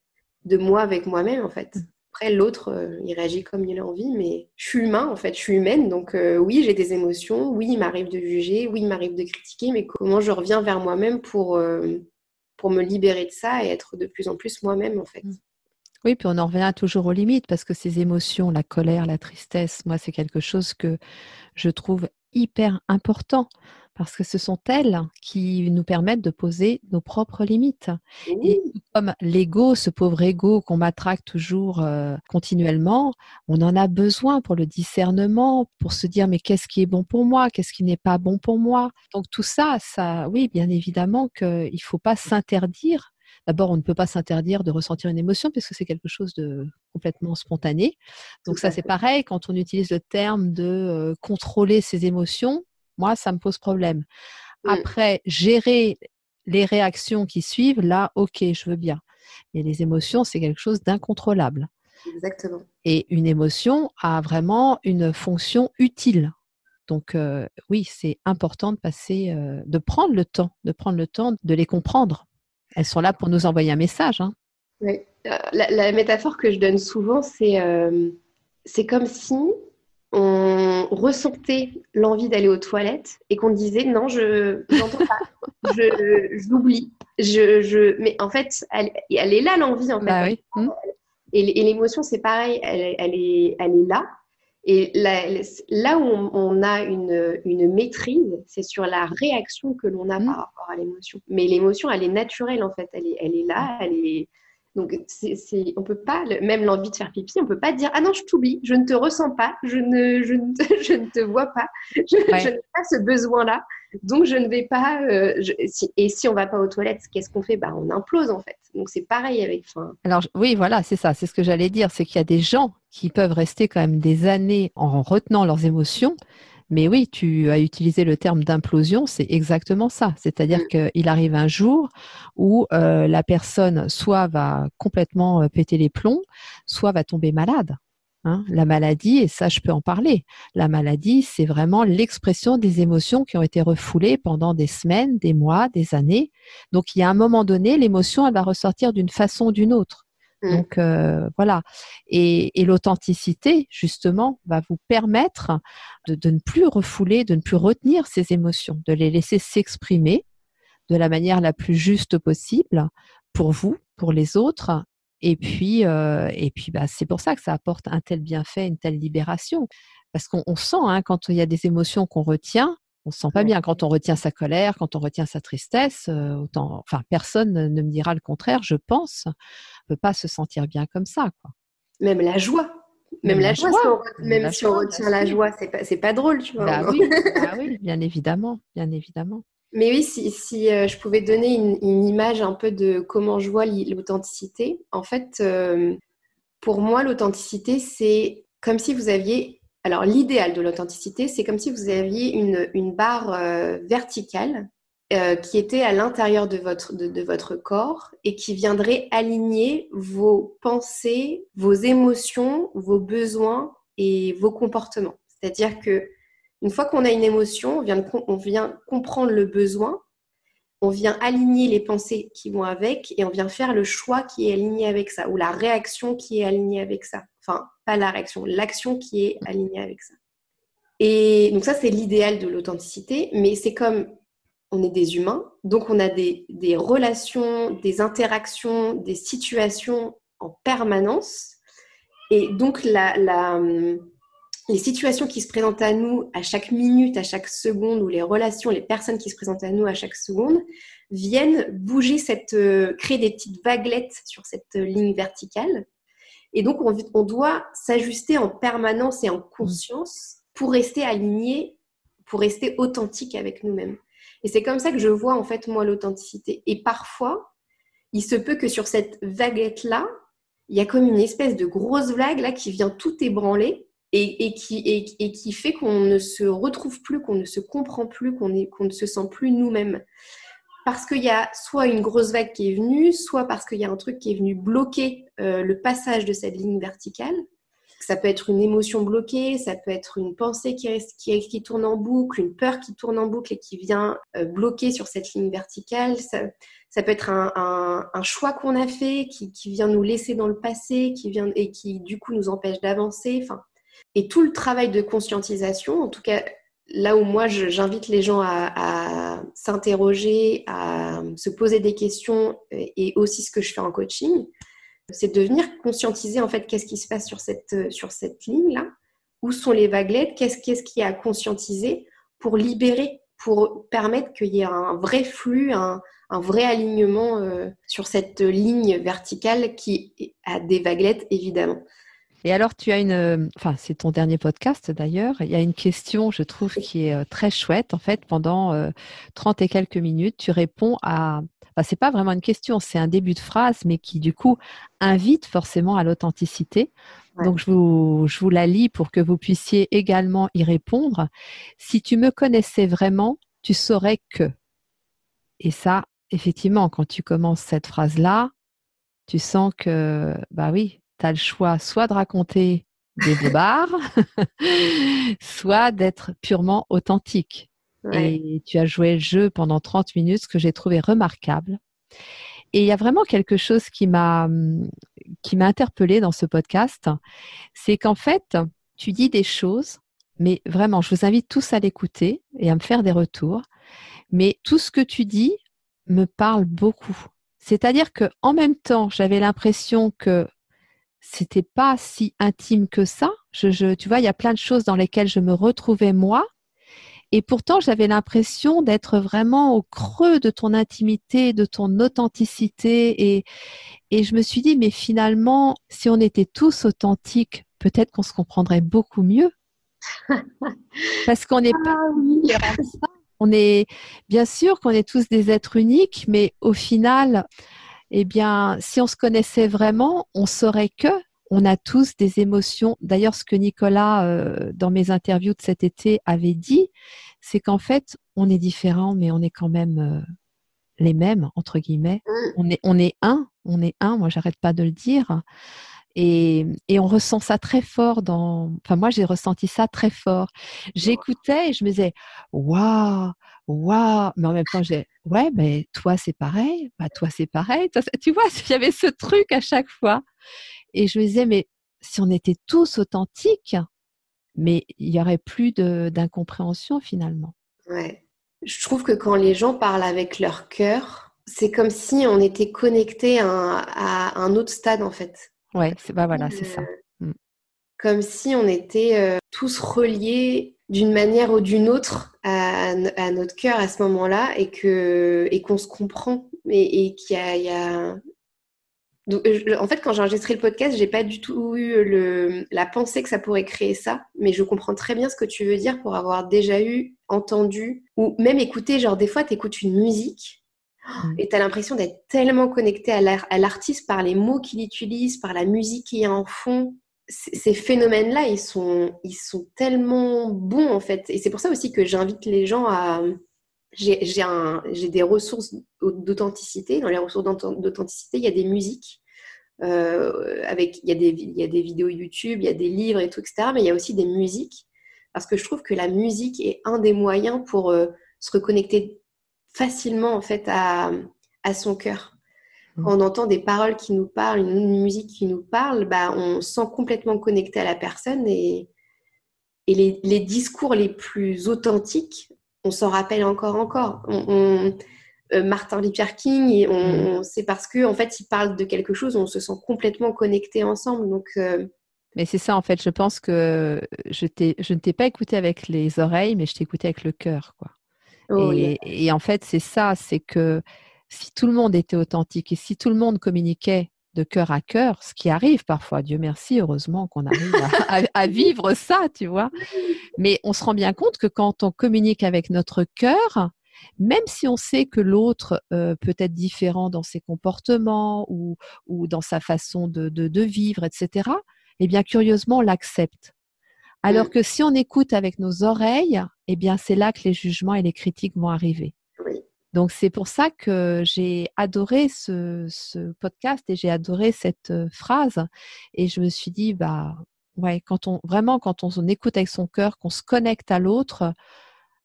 [SPEAKER 2] de moi avec moi-même en fait. Mm. Après, l'autre, euh, il réagit comme il a envie, mais je suis humain en fait, je suis humaine, donc euh, oui, j'ai des émotions, oui, il m'arrive de juger, oui, il m'arrive de critiquer, mais comment je reviens vers moi-même pour, pour me libérer de ça et être de plus en plus moi-même en fait. Mm.
[SPEAKER 1] Oui, puis on en revient toujours aux limites parce que ces émotions, la colère, la tristesse, moi, c'est quelque chose que je trouve hyper important parce que ce sont elles qui nous permettent de poser nos propres limites. Et comme l'ego, ce pauvre ego qu'on matraque toujours euh, continuellement, on en a besoin pour le discernement, pour se dire mais qu'est-ce qui est bon pour moi, qu'est-ce qui n'est pas bon pour moi? Donc tout ça, ça, oui, bien évidemment qu'il ne faut pas s'interdire D'abord, on ne peut pas s'interdire de ressentir une émotion puisque c'est quelque chose de complètement spontané. Donc ça, c'est pareil. Quand on utilise le terme de euh, contrôler ses émotions, moi, ça me pose problème. Mmh. Après, gérer les réactions qui suivent, là, ok, je veux bien. Mais les émotions, c'est quelque chose d'incontrôlable.
[SPEAKER 2] Exactement.
[SPEAKER 1] Et une émotion a vraiment une fonction utile. Donc euh, oui, c'est important de passer, euh, de prendre le temps, de prendre le temps de les comprendre. Elles sont là pour nous envoyer un message. Hein.
[SPEAKER 2] Oui. Euh, la, métaphore que je donne souvent, c'est euh, c'est comme si on ressentait l'envie d'aller aux toilettes et qu'on disait non, je n'entends pas, j'oublie. Je, je, mais en fait, elle, elle est là l'envie en fait.
[SPEAKER 1] Bah oui.
[SPEAKER 2] Et, l'émotion, c'est pareil, elle, elle, est, elle est là. Et là, où on, a une, une maîtrise, c'est sur la réaction que l'on a mmh. par rapport à l'émotion. Mais l'émotion, elle est naturelle en fait. Elle est, elle est là, elle est, donc, c'est, c'est, on peut pas, même l'envie de faire pipi, on peut pas dire ah non, je t'oublie, je ne te ressens pas, je ne, je ne, je ne te vois pas, je, n'ai pas ce besoin-là, donc je ne vais pas. Euh, et si on va pas aux toilettes, qu'est-ce qu'on fait? Bah, on implose en fait. Donc c'est pareil avec.
[SPEAKER 1] Alors oui, voilà, c'est ça, c'est ce que j'allais dire, c'est qu'il y a des gens qui peuvent rester quand même des années en retenant leurs émotions mais oui, tu as utilisé le terme d'implosion, c'est exactement ça. C'est-à-dire mmh. qu'il arrive un jour où euh, la personne soit va complètement euh, péter les plombs, soit va tomber malade. Hein. La maladie, et ça je peux en parler, la maladie, c'est vraiment l'expression des émotions qui ont été refoulées pendant des semaines, des mois, des années. Donc il y a un moment donné, l'émotion, elle va ressortir d'une façon ou d'une autre. Mmh. Donc euh, voilà. Et, l'authenticité, justement, va vous permettre de, ne plus refouler, de ne plus retenir ces émotions, de les laisser s'exprimer de la manière la plus juste possible pour vous, pour les autres. Et puis, euh, et puis bah, c'est pour ça que ça apporte un tel bienfait, une telle libération. Parce qu'on sent, hein, quand il y a des émotions qu'on retient, on se sent pas bien quand on retient sa colère, quand on retient sa tristesse. Euh, autant, enfin, personne ne me dira le contraire. Je pense, on peut pas se sentir bien comme ça, quoi.
[SPEAKER 2] Même la joie. Même, la, joie, même, si on retient la joie, c'est pas, pas drôle, tu vois.
[SPEAKER 1] Bah oui, bah oui, bien évidemment, bien évidemment.
[SPEAKER 2] Mais oui, si, si euh, je pouvais donner une, image un peu de comment je vois l'authenticité, en fait, euh, pour moi, l'authenticité, c'est comme si vous aviez alors, l'idéal de l'authenticité, c'est comme si vous aviez une, barre euh, verticale euh, qui était à l'intérieur de votre, corps et qui viendrait aligner vos pensées, vos émotions, vos besoins et vos comportements. C'est-à-dire que une fois qu'on a une émotion, on vient, on vient comprendre le besoin, on vient aligner les pensées qui vont avec et on vient faire le choix qui est aligné avec ça ou la réaction qui est alignée avec ça. Enfin, pas la réaction, l'action qui est alignée avec ça. Et donc ça, c'est l'idéal de l'authenticité, mais c'est comme on est des humains, donc on a des, relations, des interactions, des situations en permanence. Et donc les situations qui se présentent à nous à chaque minute, à chaque seconde, ou les relations, les personnes qui se présentent à nous à chaque seconde, viennent bouger cette, euh, créer des petites vaguelettes sur cette ligne verticale. Et donc on, on doit s'ajuster en permanence et en conscience pour rester aligné, pour rester authentique avec nous-mêmes. Et c'est comme ça que je vois en fait moi l'authenticité. Et parfois, il se peut que sur cette vaguette-là, il y a comme une espèce de grosse vague là qui vient tout ébranler et, qui, et, qui fait qu'on ne se retrouve plus, qu'on ne se comprend plus, qu'on ne se sent plus nous-mêmes. Parce qu'il y a soit une grosse vague qui est venue, soit parce qu'il y a un truc qui est venu bloquer euh, le passage de cette ligne verticale. Ça peut être une émotion bloquée, ça peut être une pensée qui, tourne en boucle, une peur qui tourne en boucle et qui vient euh, bloquer sur cette ligne verticale. Ça, peut être un, choix qu'on a fait qui, qui, vient nous laisser dans le passé qui vient, et qui du coup nous empêche d'avancer. Et tout le travail de conscientisation, en tout cas là où moi j'invite les gens à, à s'interroger, à se poser des questions et aussi ce que je fais en coaching, c'est de venir conscientiser en fait qu'est-ce qui se passe sur cette, euh, ligne-là, où sont les vaguelettes, qu'est-ce qu'est-ce qui a conscientisé pour libérer, pour permettre qu'il y ait un vrai flux, un, un vrai alignement euh, sur cette ligne verticale qui a des vaguelettes évidemment.
[SPEAKER 1] Et alors, tu as une, euh, enfin, c'est ton dernier podcast d'ailleurs. Il y a une question, je trouve, qui est très chouette. En fait, pendant 30 et quelques minutes, tu réponds à ce c'est pas vraiment une question, c'est un début de phrase, mais qui du coup invite forcément à l'authenticité. Donc je vous, je vous la lis pour que vous puissiez également y répondre. Si tu me connaissais vraiment, tu saurais que. Et ça, effectivement, quand tu commences cette phrase-là, tu sens que, bah oui, tu as le choix soit de raconter des bobards, soit d'être purement authentique. Et tu as joué le jeu pendant 30 minutes, ce que j'ai trouvé remarquable. Et il y a vraiment quelque chose qui m'a qui m'a interpellée dans ce podcast, c'est qu'en fait, tu dis des choses, mais vraiment, je vous invite tous à l'écouter et à me faire des retours. Mais tout ce que tu dis me parle beaucoup. C'est-à-dire que en même temps, j'avais l'impression que c'était pas si intime que ça. Je, je, tu vois, il y a plein de choses dans lesquelles je me retrouvais moi, et pourtant, j'avais l'impression d'être vraiment au creux de ton intimité, de ton authenticité. Et, et je me suis dit, mais finalement, si on était tous authentiques, peut-être qu'on se comprendrait beaucoup mieux. Parce qu'on n'est pas ah On est bien sûr qu'on est tous des êtres uniques, mais au final, eh bien, si on se connaissait vraiment, on saurait que on a tous des émotions. D'ailleurs, ce que Nicolas, euh, dans mes interviews de cet été, avait dit, c'est qu'en fait, on est différents, mais on est quand même euh, les mêmes, entre guillemets. Mmh. On est, on est un, on est un, moi, j'arrête pas de le dire. Et, et, on ressent ça très fort dans. Enfin, moi, j'ai ressenti ça très fort. J'écoutais et je me disais, waouh, waouh. Mais en même temps, j'ai, ouais, mais toi, c'est pareil. Bah, toi, c'est pareil. tu vois, il y avait ce truc à chaque fois. Et je me disais, mais si on était tous authentiques, mais il y aurait plus d'incompréhension finalement.
[SPEAKER 2] Ouais. Je trouve que quand les gens parlent avec leur cœur, c'est comme si on était connecté à, un autre stade en fait.
[SPEAKER 1] Ouais, c'est bah voilà, c'est ça.
[SPEAKER 2] Euh, mm. Comme si on était euh, tous reliés d'une manière ou d'une autre à, notre cœur à ce moment-là et que et qu'on se comprend et, et qu'il y a, euh, en fait, quand j'ai enregistré le podcast, j'ai pas du tout eu le, la pensée que ça pourrait créer ça, mais je comprends très bien ce que tu veux dire pour avoir déjà eu, entendu, ou même écouté. Genre, des fois, tu écoutes une musique mm. et tu as l'impression d'être tellement connecté à l'artiste par les mots qu'il utilise, par la musique qu'il y a en fond. Ces phénomènes-là, ils sont, ils sont tellement bons, en fait. Et c'est pour ça aussi que j'invite les gens à, j'ai des ressources d'authenticité. Dans les ressources d'authenticité, il y a des musiques. Euh, avec, il, y a des, il y a des vidéos YouTube, il y a des livres et tout, etc. Mais il y a aussi des musiques. Parce que je trouve que la musique est un des moyens pour euh, se reconnecter facilement en fait à, à son cœur. Quand on entend des paroles qui nous parlent, une, musique qui nous parle, bah, on se sent complètement connecté à la personne et, et les, les, discours les plus authentiques on s'en rappelle encore encore. On, euh, Martin Luther King, on, mm. c'est parce que en fait, il parle de quelque chose, on se sent complètement connecté ensemble. Donc, euh,
[SPEAKER 1] mais c'est ça en fait. Je pense que je, je ne t'ai pas écouté avec les oreilles, mais je t'ai écouté avec le cœur, quoi. Oh, et, et, en fait, c'est ça, c'est que si tout le monde était authentique et si tout le monde communiquait de cœur à cœur, ce qui arrive parfois. Dieu merci, heureusement qu'on arrive à, vivre ça, tu vois. Mais on se rend bien compte que quand on communique avec notre cœur, même si on sait que l'autre euh, peut être différent dans ses comportements ou, ou dans sa façon de, de, vivre, etc., eh bien, curieusement, on l'accepte. Alors mmh. que si on écoute avec nos oreilles, eh bien, c'est là que les jugements et les critiques vont arriver. Donc c'est pour ça que j'ai adoré ce, podcast et j'ai adoré cette phrase. Et je me suis dit, bah ouais, quand on vraiment quand on, écoute avec son cœur, qu'on se connecte à l'autre,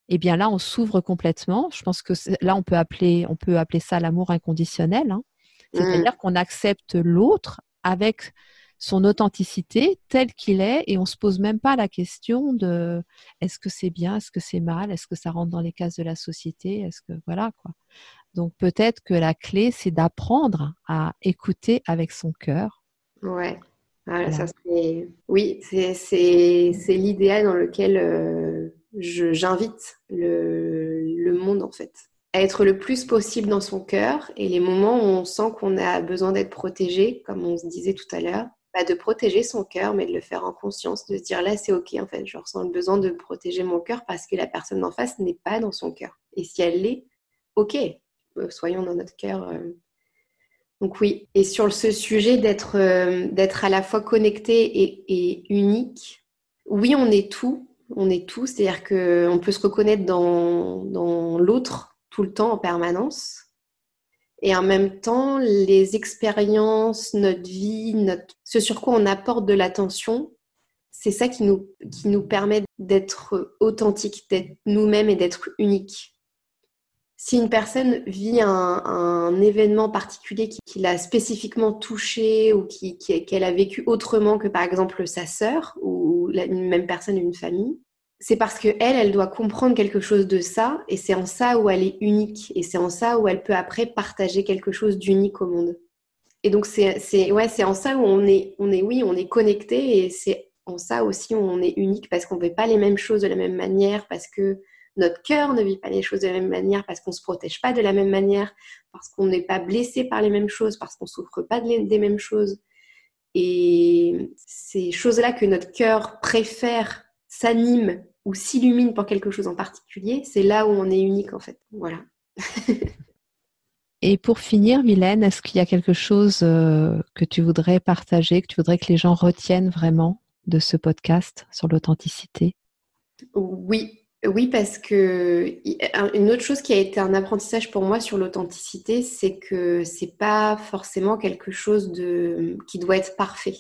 [SPEAKER 1] eh bien là on s'ouvre complètement. Je pense que là on peut appeler on peut appeler ça l'amour inconditionnel. Hein. Mmh. C'est-à-dire qu'on accepte l'autre avec son authenticité telle qu'il est et on se pose même pas la question de est-ce que c'est bien, est-ce que c'est mal, est-ce que ça rentre dans les cases de la société, est-ce que voilà quoi. Donc peut-être que la clé c'est d'apprendre à écouter avec son cœur.
[SPEAKER 2] Ouais. Ça, oui, c'est l'idéal dans lequel euh, j'invite le, le monde en fait à être le plus possible dans son cœur et les moments où on sent qu'on a besoin d'être protégé, comme on se disait tout à l'heure, bah, de protéger son cœur, mais de le faire en conscience, de se dire là c'est ok en fait, je ressens le besoin de protéger mon cœur parce que la personne en face n'est pas dans son cœur. Et si elle l'est, ok, euh, soyons dans notre cœur. Euh. Donc oui, et sur ce sujet d'être euh, d'être à la fois connecté et, unique, oui on est tout, on est tout, c'est-à-dire qu'on peut se reconnaître dans, dans l'autre tout le temps en permanence. Et en même temps, les expériences, notre vie, ce sur quoi on apporte de l'attention, c'est ça qui nous, qui nous permet d'être authentique, d'être nous-mêmes et d'être unique. Si une personne vit un, événement particulier qui, l'a spécifiquement touché ou qu'elle qui, a vécu autrement que par exemple sa sœur ou une même personne, une famille, c'est parce que elle, doit comprendre quelque chose de ça, et c'est en ça où elle est unique, et c'est en ça où elle peut après partager quelque chose d'unique au monde. Et donc c'est ouais, c'est en ça où on est, on est oui, on est connecté, et c'est en ça aussi on est unique parce qu'on ne vit pas les mêmes choses de la même manière, parce que notre cœur ne vit pas les choses de la même manière, parce qu'on ne se protège pas de la même manière, parce qu'on n'est pas blessé par les mêmes choses, parce qu'on ne souffre pas des mêmes choses. Et ces choses-là que notre cœur préfère s'anime ou s'illumine pour quelque chose en particulier, c'est là où on est unique en fait. Voilà.
[SPEAKER 1] Et pour finir, Mylène, est-ce qu'il y a quelque chose euh, que tu voudrais partager, que tu voudrais que les gens retiennent vraiment de ce podcast sur l'authenticité?
[SPEAKER 2] Oui, oui, parce que une autre chose qui a été un apprentissage pour moi sur l'authenticité, c'est que c'est pas forcément quelque chose de qui doit être parfait.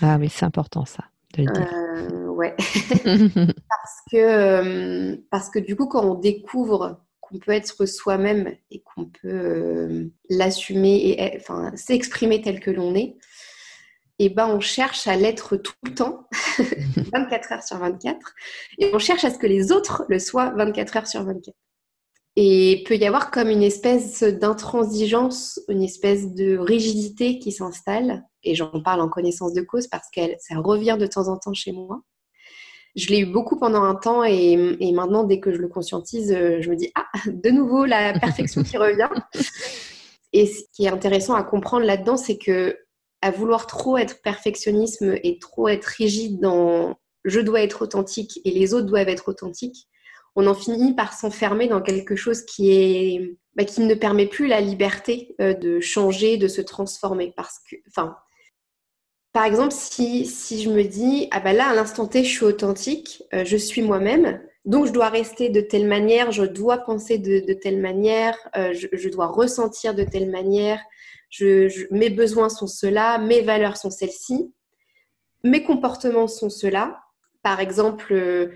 [SPEAKER 1] Ah oui, c'est important ça.
[SPEAKER 2] Euh, ouais. parce, que, euh, parce que du coup, quand on découvre qu'on peut être soi-même et qu'on peut euh, l'assumer et enfin, s'exprimer tel que l'on est, et eh ben on cherche à l'être tout le temps, 24 heures sur 24, et on cherche à ce que les autres le soient 24 heures sur 24. Et peut y avoir comme une espèce d'intransigeance, une espèce de rigidité qui s'installe et j'en parle en connaissance de cause parce que ça revient de temps en temps chez moi. Je l'ai eu beaucoup pendant un temps et, maintenant, dès que je le conscientise, euh, je me dis Ah, de nouveau, la perfection qui revient. Et ce qui est intéressant à comprendre là-dedans, c'est que à vouloir trop être perfectionnisme et trop être rigide dans je dois être authentique et les autres doivent être authentiques, on en finit par s'enfermer dans quelque chose qui bah, ne permet plus la liberté euh, de changer, de se transformer. Parce que, par exemple, si, je me dis, ah bah là, à l'instant T, je suis authentique, euh, je suis moi-même, Donc, je dois rester de telle manière, je dois penser de, telle manière, euh, je, dois ressentir de telle manière, mes besoins sont ceux-là, mes valeurs sont celles-ci, mes comportements sont ceux-là. Par exemple,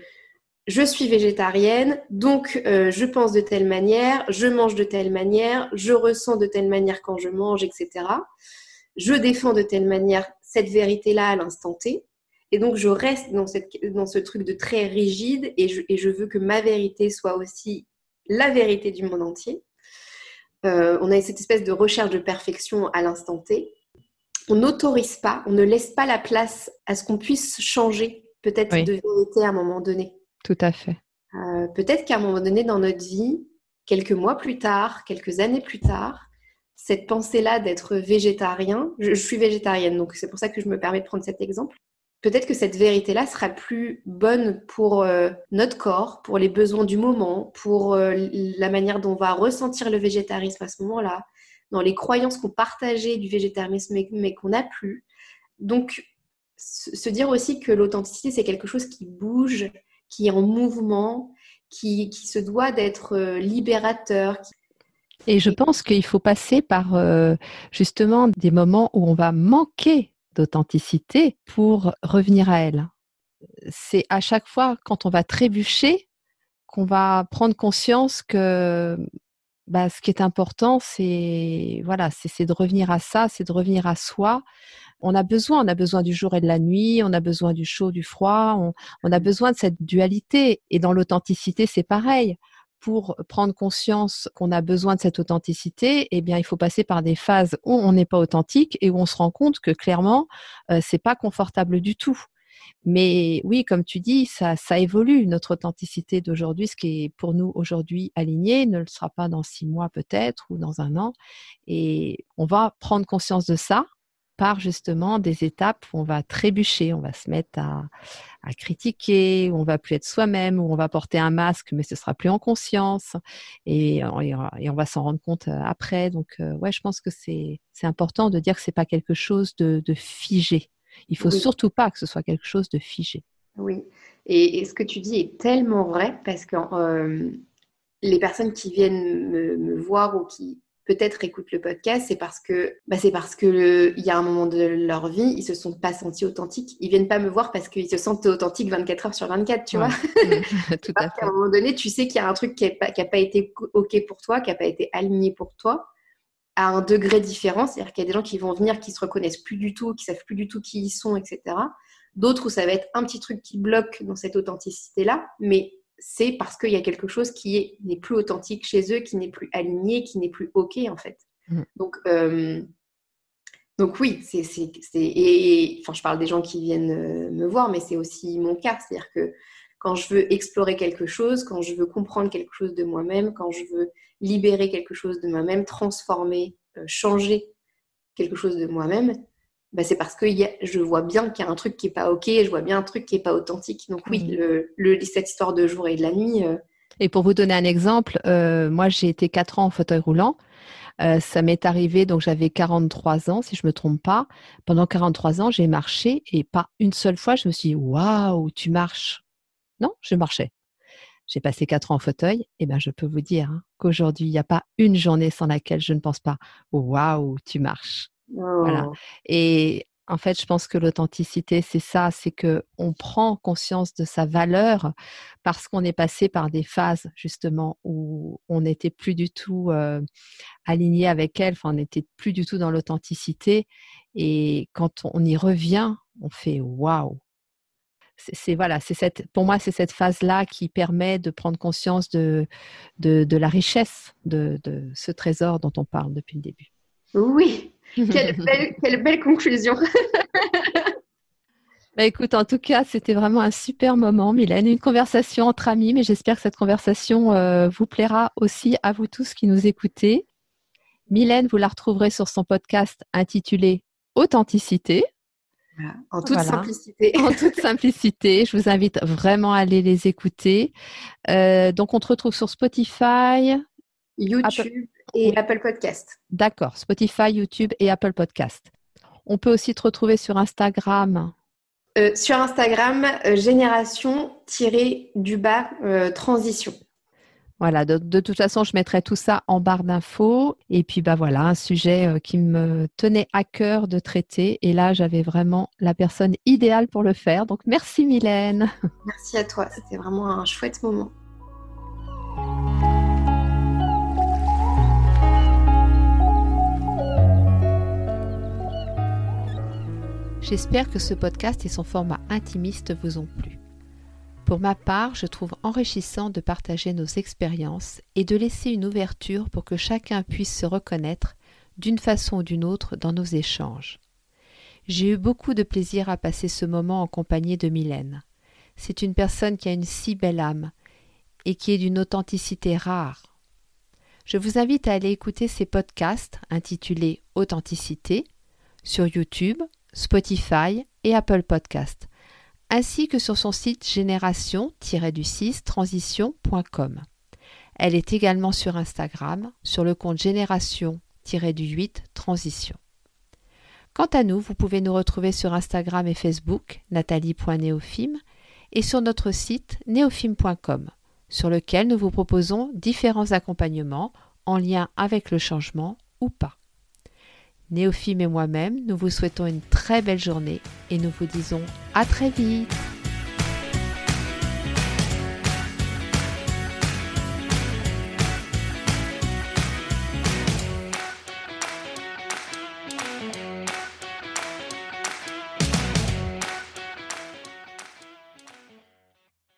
[SPEAKER 2] je suis végétarienne, donc euh, je pense de telle manière, je mange de telle manière, je ressens de telle manière quand je mange, etc. Je défends de telle manière cette vérité-là à l'instant T. Et donc, je reste dans, cette, dans ce truc de très rigide et je, et je, veux que ma vérité soit aussi la vérité du monde entier. Euh, on a cette espèce de recherche de perfection à l'instant T. On n'autorise pas, on ne laisse pas la place à ce qu'on puisse changer peut-être de vérité à un moment donné.
[SPEAKER 1] Tout à fait.
[SPEAKER 2] Euh, peut-être qu'à un moment donné dans notre vie, quelques mois plus tard, quelques années plus tard, cette pensée-là d'être végétarien, je, suis végétarienne, donc c'est pour ça que je me permets de prendre cet exemple, peut-être que cette vérité-là sera plus bonne pour euh, notre corps, pour les besoins du moment, pour euh, la manière dont on va ressentir le végétarisme à ce moment-là, dans les croyances qu'on partageait du végétarisme mais, qu'on n'a plus. Donc, se dire aussi que l'authenticité, c'est quelque chose qui bouge, qui est en mouvement, qui, qui se doit d'être euh, libérateur.
[SPEAKER 1] Et je pense qu'il faut passer par justement des moments où on va manquer d'authenticité pour revenir à elle. C'est à chaque fois quand on va trébucher qu'on va prendre conscience que bah, ce qui est important, c'est voilà, c'est de revenir à ça, c'est de revenir à soi. On a besoin, on a besoin du jour et de la nuit, on a besoin du chaud, du froid, on, on a besoin de cette dualité. Et dans l'authenticité, c'est pareil pour prendre conscience qu'on a besoin de cette authenticité, eh bien, il faut passer par des phases où on n'est pas authentique et où on se rend compte que clairement, euh, c'est pas confortable du tout. Mais oui, comme tu dis, ça, évolue. Notre authenticité d'aujourd'hui, ce qui est pour nous aujourd'hui aligné, ne le sera pas dans six mois peut-être ou dans un an. Et on va prendre conscience de ça par justement des étapes où on va trébucher, on va se mettre à, critiquer, où on va plus être soi-même, où on va porter un masque, mais ce sera plus en conscience, et, on va s'en rendre compte euh, après. Donc, euh, ouais, je pense que c'est important de dire que c'est pas quelque chose de, figé. Il faut surtout pas que ce soit quelque chose de figé.
[SPEAKER 2] Oui, et, ce que tu dis est tellement vrai parce que euh, les personnes qui viennent me voir ou qui peut-être écoutent le podcast, c'est parce que bah, c'est parce que il y a un moment de leur vie, ils se sont pas sentis authentiques. Ils viennent pas me voir parce qu'ils se sentent authentiques 24 heures sur 24, tu vois. Tout à, fait. à un moment donné, tu sais qu'il y a un truc qui n'a pas, pas, été ok pour toi, qui n'a pas été aligné pour toi, à un degré différent. C'est-à-dire qu'il y a des gens qui vont venir, qui se reconnaissent plus du tout, qui savent plus du tout qui ils sont, etc. D'autres où ça va être un petit truc qui bloque dans cette authenticité-là, mais c'est parce qu'il y a quelque chose qui n'est plus authentique chez eux, qui n'est plus aligné, qui n'est plus OK en fait. Mm. Donc, euh, donc oui, c'est, et, enfin, je parle des gens qui viennent euh, me voir, mais c'est aussi mon cas. C'est-à-dire que quand je veux explorer quelque chose, quand je veux comprendre quelque chose de moi-même, quand je veux libérer quelque chose de moi-même, transformer, euh, changer quelque chose de moi-même, bah, c'est parce que je vois bien qu'il y a un truc qui n'est pas OK, je vois bien un truc qui n'est pas authentique. Donc oui, mmh. le, cette histoire de jour et de la nuit. Euh,
[SPEAKER 1] et pour vous donner un exemple, euh, moi j'ai été 4 ans en fauteuil roulant. Euh, ça m'est arrivé, donc j'avais 43 ans, si je ne me trompe pas. Pendant 43 ans, j'ai marché et pas une seule fois, je me suis dit, waouh, tu marches. Non, je marchais. J'ai passé 4 ans en fauteuil, et ben je peux vous dire hein, qu'aujourd'hui, il n'y a pas une journée sans laquelle je ne pense pas, waouh, tu marches. Voilà. Oh. Et en fait, je pense que l'authenticité, c'est ça, c'est que on prend conscience de sa valeur parce qu'on est passé par des phases justement où on n'était plus du tout euh, aligné avec elle, enfin, on n'était plus du tout dans l'authenticité. Et quand on y revient, on fait waouh. C'est voilà, c'est cette, pour moi, c'est cette phase-là qui permet de prendre conscience de, de, la richesse de, de ce trésor dont on parle depuis le début.
[SPEAKER 2] Oui, quelle belle, conclusion.
[SPEAKER 1] Bah écoute, en tout cas, c'était vraiment un super moment, Mylène, une conversation entre amis, mais j'espère que cette conversation euh, vous plaira aussi à vous tous qui nous écoutez. Mylène, vous la retrouverez sur son podcast intitulé Authenticité.
[SPEAKER 2] En toute simplicité.
[SPEAKER 1] En toute simplicité. Je vous invite vraiment à aller les écouter. Euh, donc, on te retrouve sur Spotify,
[SPEAKER 2] YouTube et Apple Podcast.
[SPEAKER 1] D'accord, Spotify, YouTube et Apple Podcast. On peut aussi te retrouver sur Instagram.
[SPEAKER 2] euh, Sur Instagram, génération-du-bas transition.
[SPEAKER 1] Voilà, de, toute façon, je mettrai tout ça en barre d'infos. Et puis, bah voilà, un sujet qui me tenait à cœur de traiter. Et là, j'avais vraiment la personne idéale pour le faire. Donc, merci Mylène.
[SPEAKER 2] Merci à toi. C'était vraiment un chouette moment.
[SPEAKER 1] J'espère que ce podcast et son format intimiste vous ont plu. Pour ma part, je trouve enrichissant de partager nos expériences et de laisser une ouverture pour que chacun puisse se reconnaître d'une façon ou d'une autre dans nos échanges. J'ai eu beaucoup de plaisir à passer ce moment en compagnie de Mylène. C'est une personne qui a une si belle âme et qui est d'une authenticité rare. Je vous invite à aller écouter ses podcasts intitulés Authenticité sur YouTube, Spotify et Apple Podcast, ainsi que sur son site génération-du6 transition.com. Elle est également sur Instagram, sur le compte génération-du8 transition. Quant à nous, vous pouvez nous retrouver sur Instagram et Facebook, nathalie.neofim, et sur notre site neofim.com, sur lequel nous vous proposons différents accompagnements en lien avec le changement ou pas. Néophime et moi-même, nous vous souhaitons une très belle journée et nous vous disons à très vite